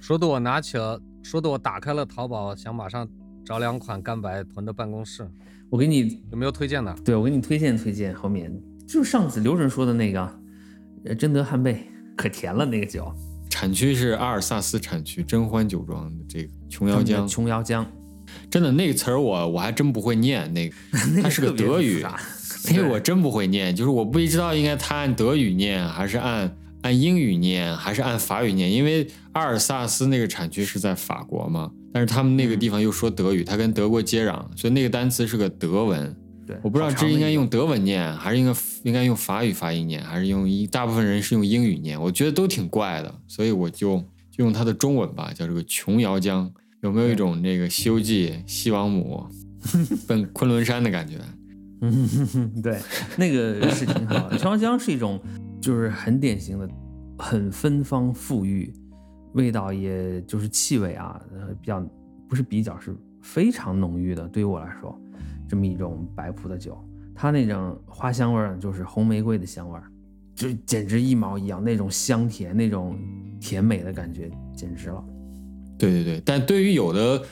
说的我拿起了，说的我打开了淘宝，想马上找两款干白囤到办公室，我给你，有没有推荐的？对我给你推荐推荐，后面就是上次刘准说的那个，呃，贞德汉贝，可甜了那个酒，产区是阿尔萨斯产区真欢酒庄的这个琼瑶江，琼瑶江，真的那个词儿我我还真不会念，那个 *laughs* 它是个德语 *laughs* 那个我真不会念，就是我不知道应该它按德语念还是按按英语念还是按法语念，因为阿尔萨斯那个产区是在法国嘛，但是他们那个地方又说德语，它跟德国接壤，所以那个单词是个德文。对，我不知道这应该用德文念，还是应该应该用法语发音念，还是用一大部分人是用英语念，我觉得都挺怪的，所以我就就用它的中文吧，叫这个琼瑶江，有没有一种那个《西游记》西王母 *laughs* 奔昆仑山的感觉？嗯，*laughs* 对，那个是挺好的。琼瑶浆是一种，就是很典型的，很芬芳馥郁，味道也就是气味啊，呃，比较不是比较是非常浓郁的。对于我来说，这么一种白葡萄酒，它那种花香味儿，就是红玫瑰的香味儿，就简直一毛一样，那种香甜，那种甜美的感觉，简直了。对对对，但对于有的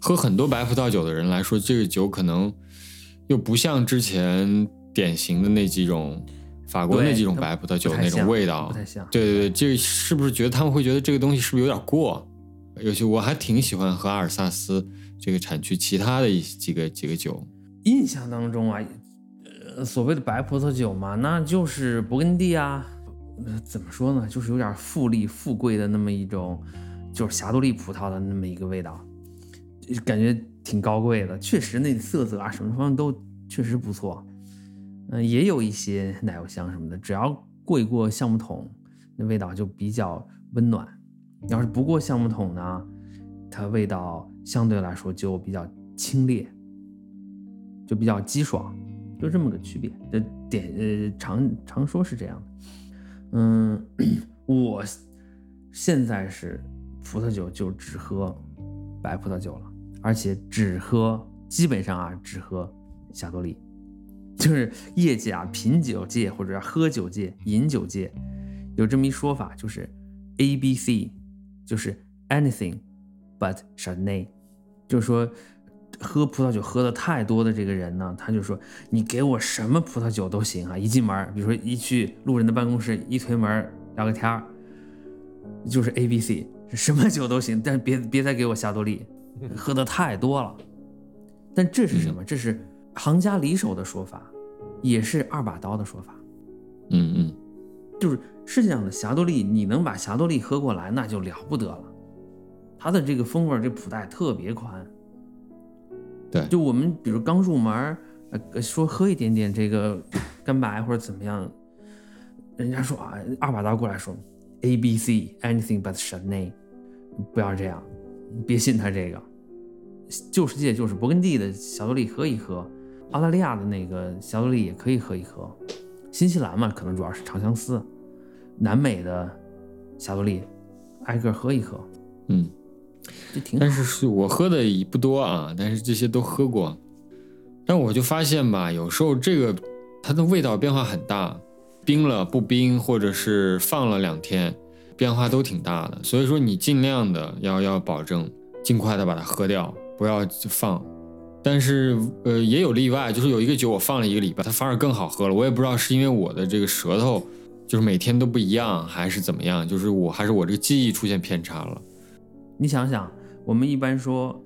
喝很多白葡萄酒的人来说，这个酒可能又不像之前典型的那几种法国那几种白葡萄酒那种味道，不太像对对对，这个是不是觉得他们会觉得这个东西是不是有点过？尤其我还挺喜欢喝阿尔萨斯这个产区其他的一几个几个酒。印象当中啊，呃，所谓的白葡萄酒嘛，那就是勃艮第啊，呃，怎么说呢，就是有点富丽富贵的那么一种，就是霞多丽葡萄的那么一个味道，就感觉挺高贵的。确实，那色泽啊什么方面都确实不错。嗯、也有一些奶油香什么的，只要过一过橡木桶，那味道就比较温暖。要是不过橡木桶呢，它味道相对来说就比较清冽，就比较激爽，就这么个区别。这点呃常常说是这样的。嗯，*clears throat* 我现在是葡萄酒就只喝白葡萄酒了，而且只喝基本上啊只喝霞多丽。就是业界啊，品酒界或者喝酒界、饮酒界有这么一说法，就是 A B C，就是 anything but Chardonnay，就是说喝葡萄酒喝的太多的这个人呢，他就说你给我什么葡萄酒都行啊，一进门，比如说一去路人的办公室，一推门聊个天儿，就是 A B C，什么酒都行，但别别再给我霞多丽，喝的太多了。但这是什么？这是行家里手的说法，也是二把刀的说法。嗯嗯，就是世界上的霞多丽，你能把霞多丽喝过来，那就了不得了。它的这个风味儿，这谱带特别宽。对，就我们比如刚入门说喝一点点这个干白或者怎么样，人家说啊，二把刀过来说，A B C anything but Chardonnay，不要这样，别信他这个。旧世界就是勃艮第的霞多丽喝一喝，澳大利亚的那个霞多丽也可以喝一喝，新西兰嘛，可能主要是长相思，南美的霞多丽，挨个喝一喝，嗯，这挺好但。是是我喝的也不多啊，但是这些都喝过。但我就发现吧，有时候这个它的味道变化很大，冰了不冰，或者是放了两天，变化都挺大的。所以说你尽量的要要保证尽快的把它喝掉，不要放。但是呃也有例外，就是有一个酒我放了一个礼拜，它反而更好喝了。我也不知道是因为我的这个舌头就是每天都不一样，还是怎么样，就是我还是我这个记忆出现偏差了。你想想，我们一般说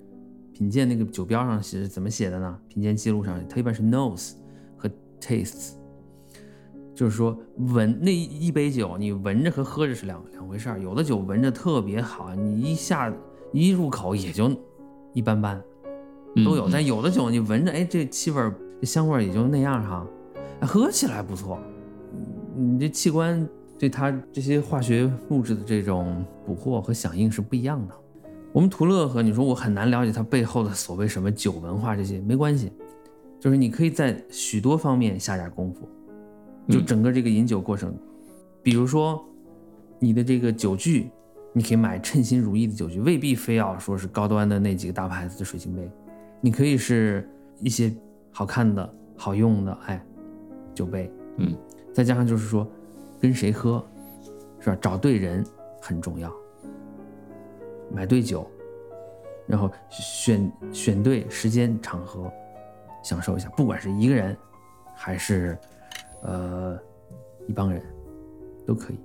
品鉴那个酒标上是怎么写的呢？品鉴记录上，它一般是 nose 和 tastes，就是说闻那一杯酒，你闻着和喝着是两两回事儿。有的酒闻着特别好，你一下一入口也就一般般，都有。嗯但有的酒你闻着，哎，这气味儿、这香味儿也就那样哈，哎喝起来不错。你这器官对它这些化学物质的这种捕获和响应是不一样的。我们图乐和你说我很难了解它背后的所谓什么酒文化这些没关系，就是你可以在许多方面下点功夫，就整个这个饮酒过程，比如说你的这个酒具，你可以买称心如意的酒具，未必非要说是高端的那几个大牌子的水晶杯，你可以是一些好看的好用的哎酒杯，嗯，再加上就是说跟谁喝，是吧？找对人很重要。买对酒，然后选选对时间场合，享受一下，不管是一个人，还是呃一帮人，都可以。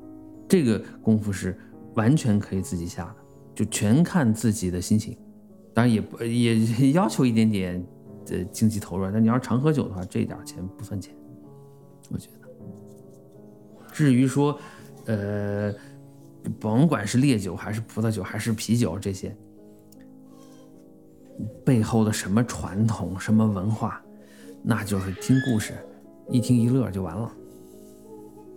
这个功夫是完全可以自己下的，就全看自己的心情。当然也不也要求一点点的经济投入，但你要是常喝酒的话，这点钱不算钱，我觉得。至于说，呃，甭管是烈酒还是葡萄酒还是啤酒这些，背后的什么传统、什么文化，那就是听故事，一听一乐就完了。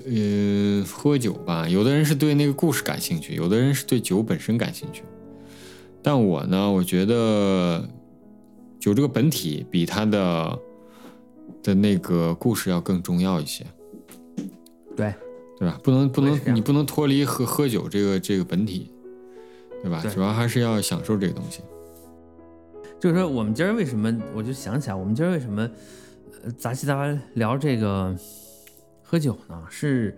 呃，喝酒吧，有的人是对那个故事感兴趣，有的人是对酒本身感兴趣。但我呢，我觉得酒这个本体比它的的那个故事要更重要一些，对，对吧？不能不能你不能脱离喝喝酒这个这个本体，对吧？对主要还是要享受这个东西。就是说，我们今儿为什么，我就想起来，我们今儿为什么，呃，杂七杂八聊这个喝酒呢？是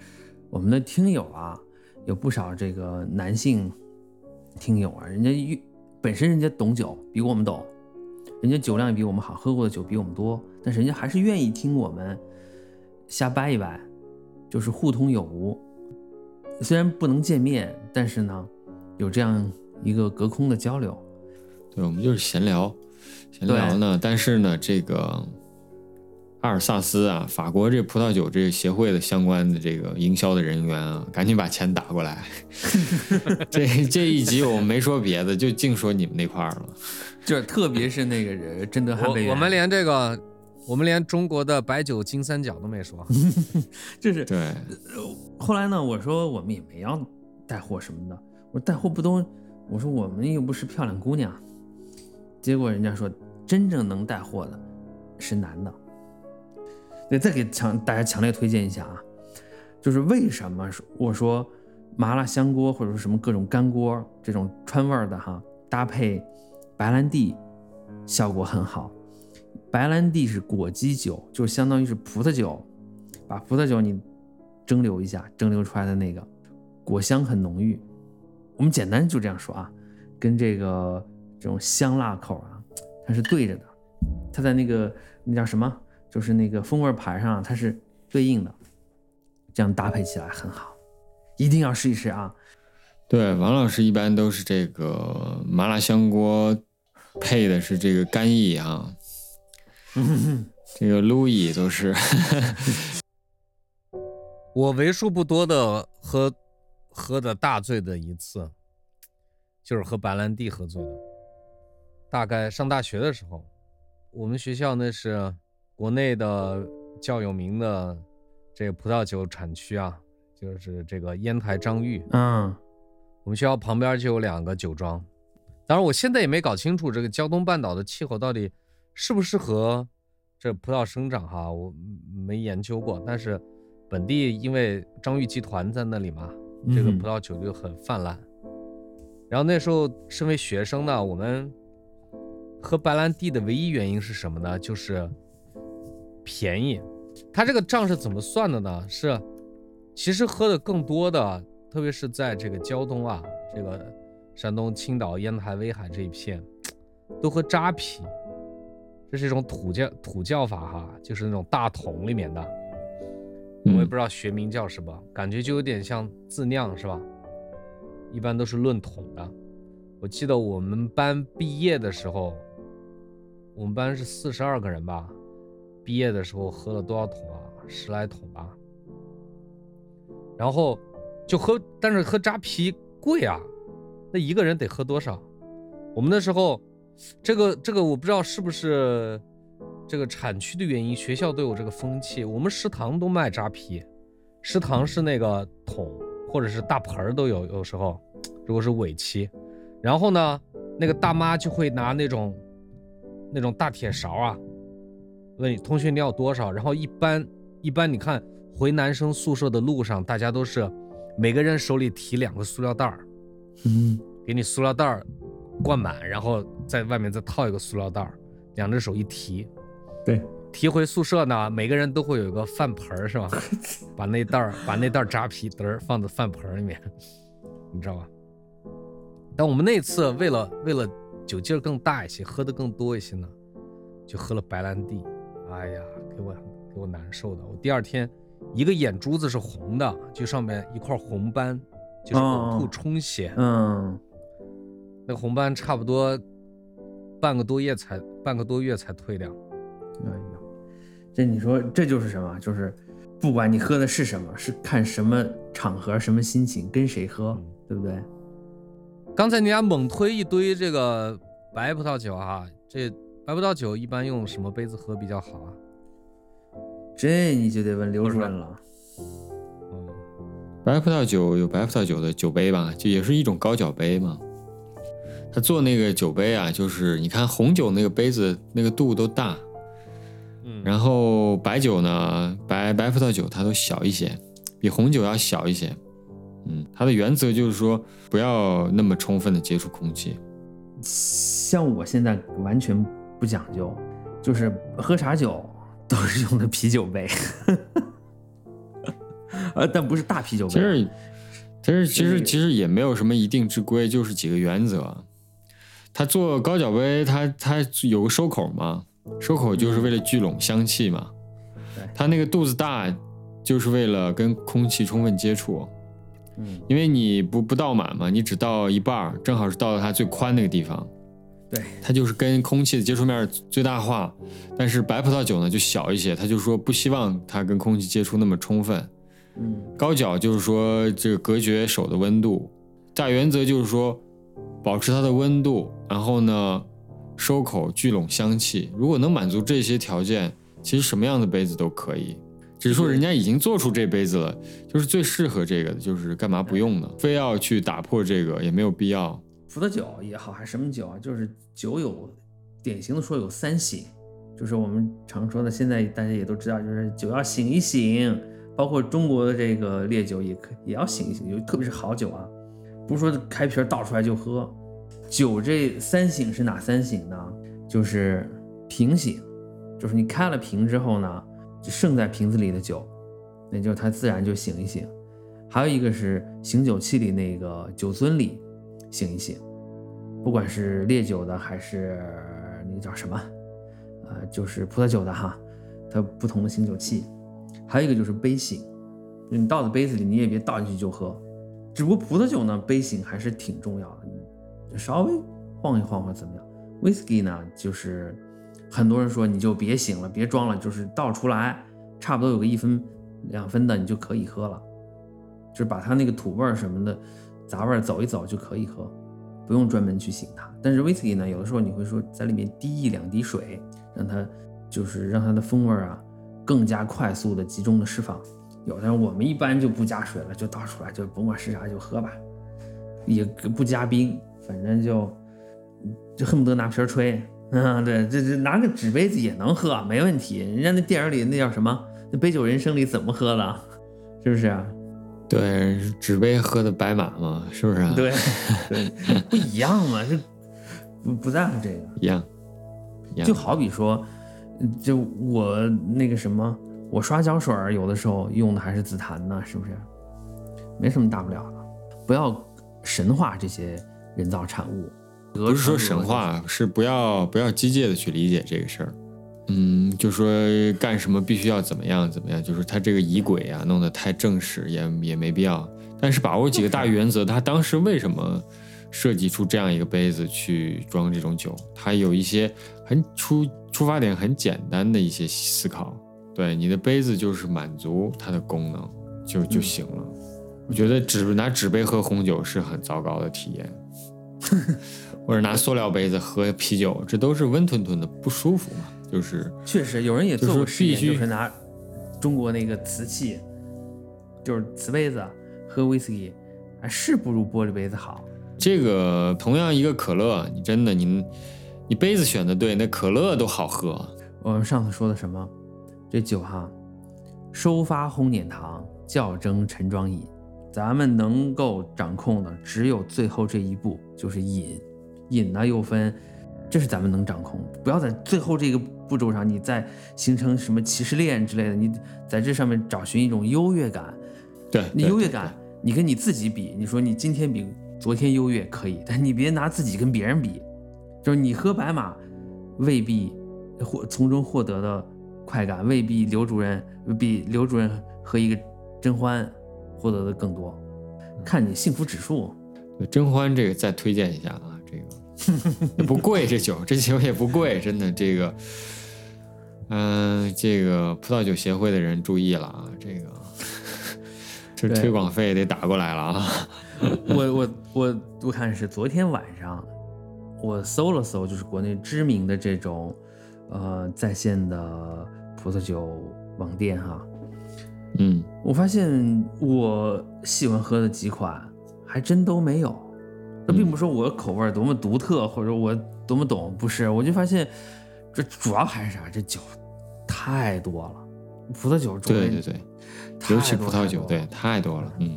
我们的听友啊，有不少这个男性听友啊，人家本身人家懂酒，比我们懂，人家酒量也比我们好，喝过的酒比我们多，但是人家还是愿意听我们瞎掰一掰，就是互通有无。虽然不能见面，但是呢，有这样一个隔空的交流。对，我们就是闲聊，闲聊呢。但是呢，这个阿尔萨斯啊，法国这葡萄酒这个协会的相关的这个营销的人员啊，赶紧把钱打过来。*laughs* 这这一集我们没说别的，就净说你们那块儿了。就是特别是那个人真的汉贝我，我们连这个我们连中国的白酒金三角都没说。*laughs* 就是对，后来呢，我说我们也没要带货什么的，我说带货不都，我说我们又不是漂亮姑娘，结果人家说真正能带货的是男的。对，再给强大家强烈推荐一下啊，就是为什么说我说麻辣香锅或者说什么各种干锅这种川味的哈，搭配白兰地效果很好。白兰地是果基酒，就相当于是葡萄酒，把葡萄酒你蒸馏一下，蒸馏出来的那个果香很浓郁。我们简单就这样说啊，跟这个这种香辣口啊，它是对着的，它在那个那叫什么，就是那个风味牌上它是对应的，这样搭配起来很好，一定要试一试啊。对，王老师一般都是这个麻辣香锅配的是这个干邑啊，*laughs* 这个路易都是 *laughs* 我为数不多的喝喝的大醉的一次，就是和白兰地喝醉了。大概上大学的时候，我们学校那是国内的较有名的这个葡萄酒产区啊，就是这个烟台张裕。嗯我们学校旁边就有两个酒庄，当然我现在也没搞清楚这个胶东半岛的气候到底适不适合这葡萄生长哈，我没研究过。但是本地因为张裕集团在那里嘛，这个嗯葡萄酒就很泛滥。然后那时候身为学生呢，我们喝白兰地的唯一原因是什么呢？就是便宜。他这个账是怎么算的呢？是其实喝的更多的，特别是在这个胶东啊，这个山东青岛、烟台、威海这一片，都喝扎啤，这是一种土叫土叫法哈，就是那种大桶里面的，我也嗯不知道学名叫什么，感觉就有点像自酿是吧？一般都是论桶的。我记得我们班毕业的时候，我们班是四十二个人吧，毕业的时候喝了多少桶啊？十来桶吧。然后就喝，但是喝扎啤贵啊，那一个人得喝多少？我们那时候，这个这个我不知道是不是这个产区的原因，学校都有这个风气，我们食堂都卖扎啤，食堂是那个桶或者是大盆儿都有，有时候如果是尾期，然后呢，那个大妈就会拿那种那种大铁勺啊，问你通讯你要多少，然后一般一般你看回男生宿舍的路上，大家都是每个人手里提两个塑料袋儿，嗯给你塑料袋儿灌满，然后在外面再套一个塑料袋儿，两只手一提，对，提回宿舍呢，每个人都会有一个饭盆儿，是吧？*laughs* 把那袋儿把那袋儿扎啤嘚儿放在饭盆里面，你知道吧？但我们那次为了为了酒劲儿更大一些，喝的更多一些呢，就喝了白兰地。哎呀，给我给我难受的。我第二天一个眼珠子是红的，就上面一块红斑，就是呕吐哦充血。嗯，那个红斑差不多半个多月才半个多月才退掉。哎呀，这你说这就是什么？就是不管你喝的是什么，是看什么场合、什么心情、跟谁喝，对不对？刚才你俩猛推一堆这个白葡萄酒啊，这白葡萄酒一般用什么杯子喝比较好啊？这你就得问刘主任了。嗯，白葡萄酒有白葡萄酒的酒杯吧，就也是一种高脚杯嘛。他做那个酒杯啊，就是你看红酒那个杯子那个度都大，嗯然后白酒呢，白白葡萄酒它都小一些，比红酒要小一些。嗯，它的原则就是说不要那么充分的接触空气。像我现在完全不讲究，就是喝啥酒都是用的啤酒杯，呃，但不是大啤酒杯。其实，其实其实其实也没有什么一定之规，就是几个原则。他做高脚杯，他他有个收口嘛，收口就是为了聚拢香气嘛。对它那个肚子大，就是为了跟空气充分接触。嗯，因为你不不倒满嘛，你只倒一半儿，正好是倒到它最宽那个地方，对，它就是跟空气的接触面最大化。但是白葡萄酒呢就小一些，它就说不希望它跟空气接触那么充分。嗯高脚就是说这个隔绝手的温度，大原则就是说保持它的温度，然后呢收口聚拢香气。如果能满足这些条件，其实什么样的杯子都可以，只是说人家已经做出这杯子了，就是最适合这个的，就是干嘛不用呢？非要去打破这个也没有必要。葡萄酒也好，还是什么酒啊？就是酒有典型的说有三醒，就是我们常说的，现在大家也都知道，就是酒要醒一醒，包括中国的这个烈酒也可也要醒一醒，就特别是好酒啊，不是说开瓶倒出来就喝。酒这三醒是哪三醒呢？就是瓶醒，就是你开了瓶之后呢，就剩在瓶子里的酒，那就它自然就醒一醒。还有一个是醒酒器里那个酒樽里醒一醒，不管是烈酒的还是那个叫什么，呃，就是葡萄酒的哈，它不同的醒酒器。还有一个就是杯醒，你倒在杯子里你也别倒进去就喝。只不过葡萄酒呢，杯醒还是挺重要的，就稍微晃一晃或怎么样。Whisky 呢，就是很多人说你就别醒了，别装了，就是倒出来，差不多有个一分两分的，你就可以喝了，就是把它那个土味儿什么的杂味儿走一走就可以喝，不用专门去醒它。但是 Whisky 呢，有的时候你会说在里面滴一两滴水，让它就是让它的风味儿啊更加快速的集中的释放。有的人我们一般就不加水了，就倒出来，就甭管是啥就喝吧，也不加冰，反正就就恨不得拿瓶吹。嗯，*laughs* 对，这这拿个纸杯子也能喝，没问题。人家那电影里那叫什么？那《杯酒人生》里怎么喝的？*laughs* 是不是？对，纸杯喝的白马嘛，是不是？对 *laughs* 对，不一样嘛，这不不在乎这个，一样，一样。就好比说，就我那个什么。我刷胶水儿，有的时候用的还是紫檀呢，是不是？没什么大不了的，不要神化这些人造产物。不是说神话，是不要不要机械的去理解这个事儿。嗯，就说干什么必须要怎么样怎么样，就是他这个仪轨啊弄得太正式也也没必要。但是把握几个大原则，他当时为什么设计出这样一个杯子去装这种酒？他有一些很出出发点很简单的一些思考。对你的杯子就是满足它的功能就就行了。我觉得纸拿纸杯喝红酒是很糟糕的体验，*laughs* 或者拿塑料杯子喝啤酒，这都是温吞吞的不舒服嘛。就是确实有人也做过实验，就是拿中国那个瓷器，就是瓷杯子喝威士忌，还是不如玻璃杯子好。这个同样一个可乐，你真的你你杯子选的对，那可乐都好喝。我们上次说的什么？这酒哈，收发烘碾糖，校蒸陈装饮。咱们能够掌控的只有最后这一步，就是饮。饮呢又分，这是咱们能掌控的。不要在最后这个步骤上，你再形成什么歧视链之类的。你在这上面找寻一种优越感。对，你优越感，你跟你自己比，你说你今天比昨天优越可以，但你别拿自己跟别人比。就是你喝白马，未必获从中获得的。快感未必刘主任比刘主任和一个甄嬛获得的更多，看你幸福指数。甄嬛这个再推荐一下啊，这个也 *laughs* 不贵，这酒这酒也不贵，真的这个，嗯，这个葡萄酒协会的人注意了啊，这个这推广费得打过来了啊。我我我我看是昨天晚上我搜了搜，就是国内知名的这种。呃，在线的葡萄酒网店哈，嗯，我发现我喜欢喝的几款还真都没有。那并不是说我口味多么独特，或者我多么懂，不是。我就发现这主要还是啥，这酒太多了，葡萄酒对对对，尤其葡萄酒对太多了，嗯，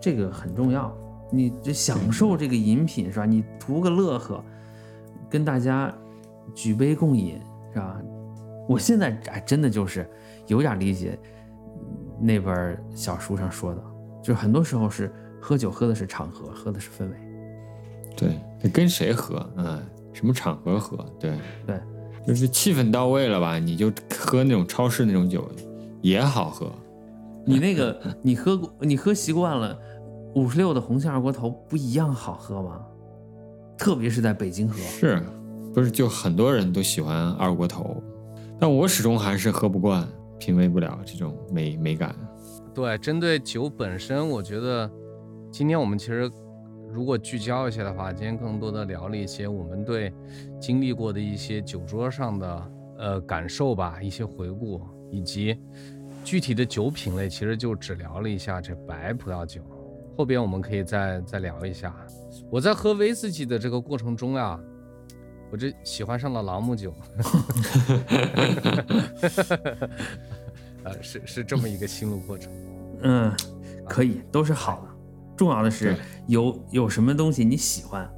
这个很重要。你这享受这个饮品是吧？你图个乐呵，跟大家。举杯共饮是吧？我现在哎，真的就是有点理解那本小书上说的，就是很多时候是喝酒喝的是场合，喝的是氛围。对，跟谁喝？嗯，什么场合喝？对对，就是气氛到位了吧？你就喝那种超市那种酒也好喝。你那个你喝过，你喝习惯了五十六的红星二锅头不一样好喝吗？特别是在北京喝。是。不是，就很多人都喜欢二锅头，但我始终还是喝不惯，品味不了这种美美感。对，针对酒本身，我觉得今天我们其实如果聚焦一些的话，今天更多的聊了一些我们对经历过的一些酒桌上的呃感受吧，一些回顾，以及具体的酒品类，其实就只聊了一下这白葡萄酒。后边我们可以再再聊一下。我在喝威士忌的这个过程中啊，我这喜欢上了朗姆酒，*laughs* 呃，是是这么一个心路过程。嗯，可以，都是好的。重要的是有有什么东西你喜欢，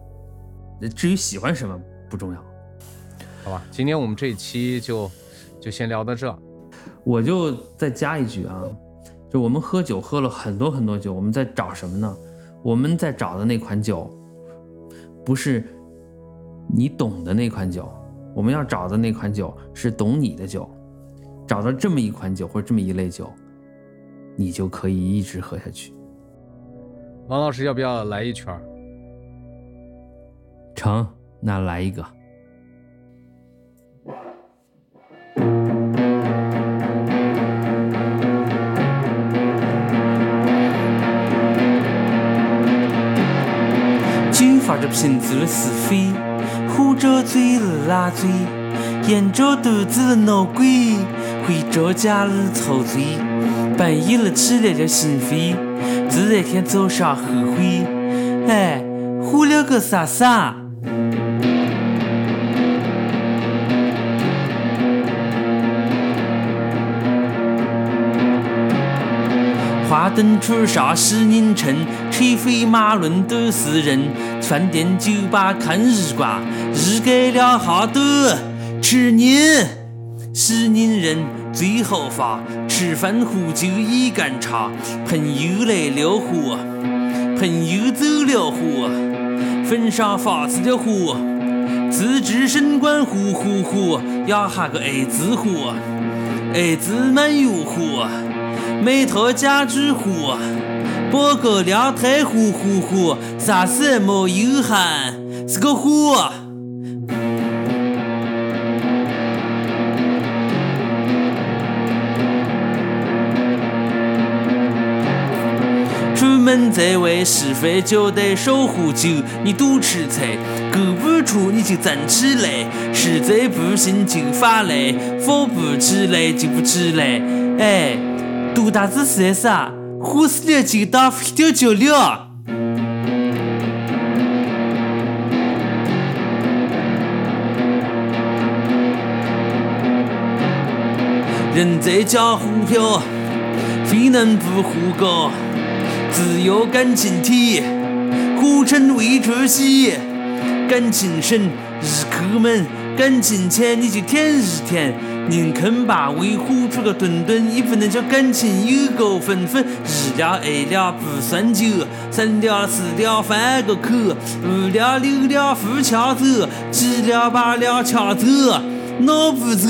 至于喜欢什么不重要。好吧，今天我们这一期就就先聊到这。我就再加一句啊，就我们喝酒喝了很多很多酒，我们在找什么呢？我们在找的那款酒，不是你懂的那款酒，我们要找的那款酒是懂你的酒。找到这么一款酒或者这么一类酒，你就可以一直喝下去。王老师要不要来一圈？成，那来一个。酒发着瓶子的是非，喝着醉了拉醉，沿着肚子的闹鬼，回着家里操醉，半夜了起来了心扉，第二天早上后悔，哎，喝了个啥啥？花灯初上西宁城，车水马龙都是人。饭店酒吧看日挂，日给了哈都吃宁。西宁人最好发，吃饭喝酒一干茶。朋友来了火，朋友走了火，坟上发起了火。自治省管呼呼呼，压下个艾滋火，艾滋蛮有火。每套家具户，包个凉台呼呼呼，啥事没有喊，是个火。出门在外是非就得少喝酒，你多吃菜，够不出你就站起来，实在不行就发来，发不起来就不起来，哎。多大子事噻？喝死了就当飞掉脚了。人在江湖飘，谁能不喝高。只要感情铁，火成未出息。感情深，日抠门；感情浅，你就舔日舔。宁肯把胃火出个顿顿，也不能叫感情有个分分。一了二了不算酒，三了四了翻个口，五了六了扶墙走，七了八了抢走，闹不走。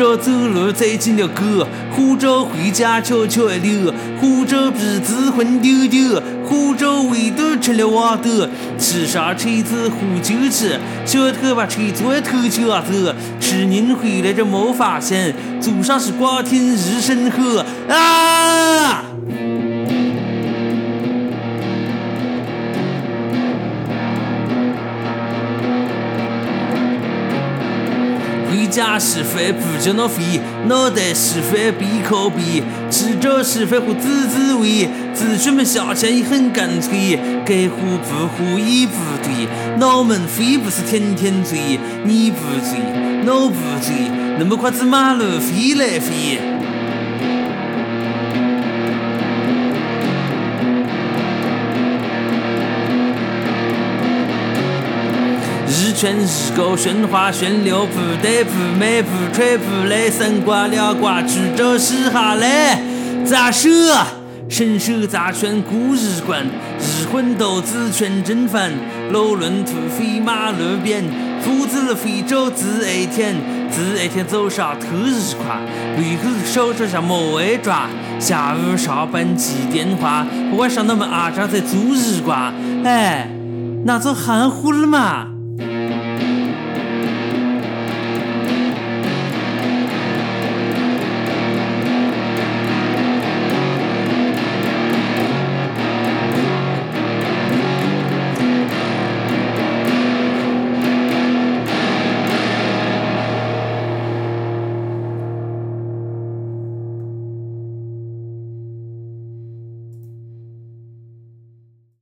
着走路踩进了狗，或者回家悄悄溜，或者鼻子混丢丢，或者尾都成了网兜。骑上车子喝酒去，小偷把车子偷抢走，吃您回来就没发现，祖上是光听一声吼啊！家是非不叫那飞，脑袋是非必靠背，吃着是非和滋滋味，子孙们下钱也很干脆，该喝不喝也不对，脑门飞不是天天醉，你不醉，脑不醉，那么快子马路飞来飞。全是个喧哗喧流，不得不美不吹不累，三瓜两瓜举着洗下来，咋手？伸手砸拳过日关，日混斗子全正翻，路轮土飞马路边，父子飞走自爱天，自爱天走上头日夸，背后手手下莫挨抓，下午上班接电话，晚上那么阿张在做日瓜，哎，那就含糊了嘛。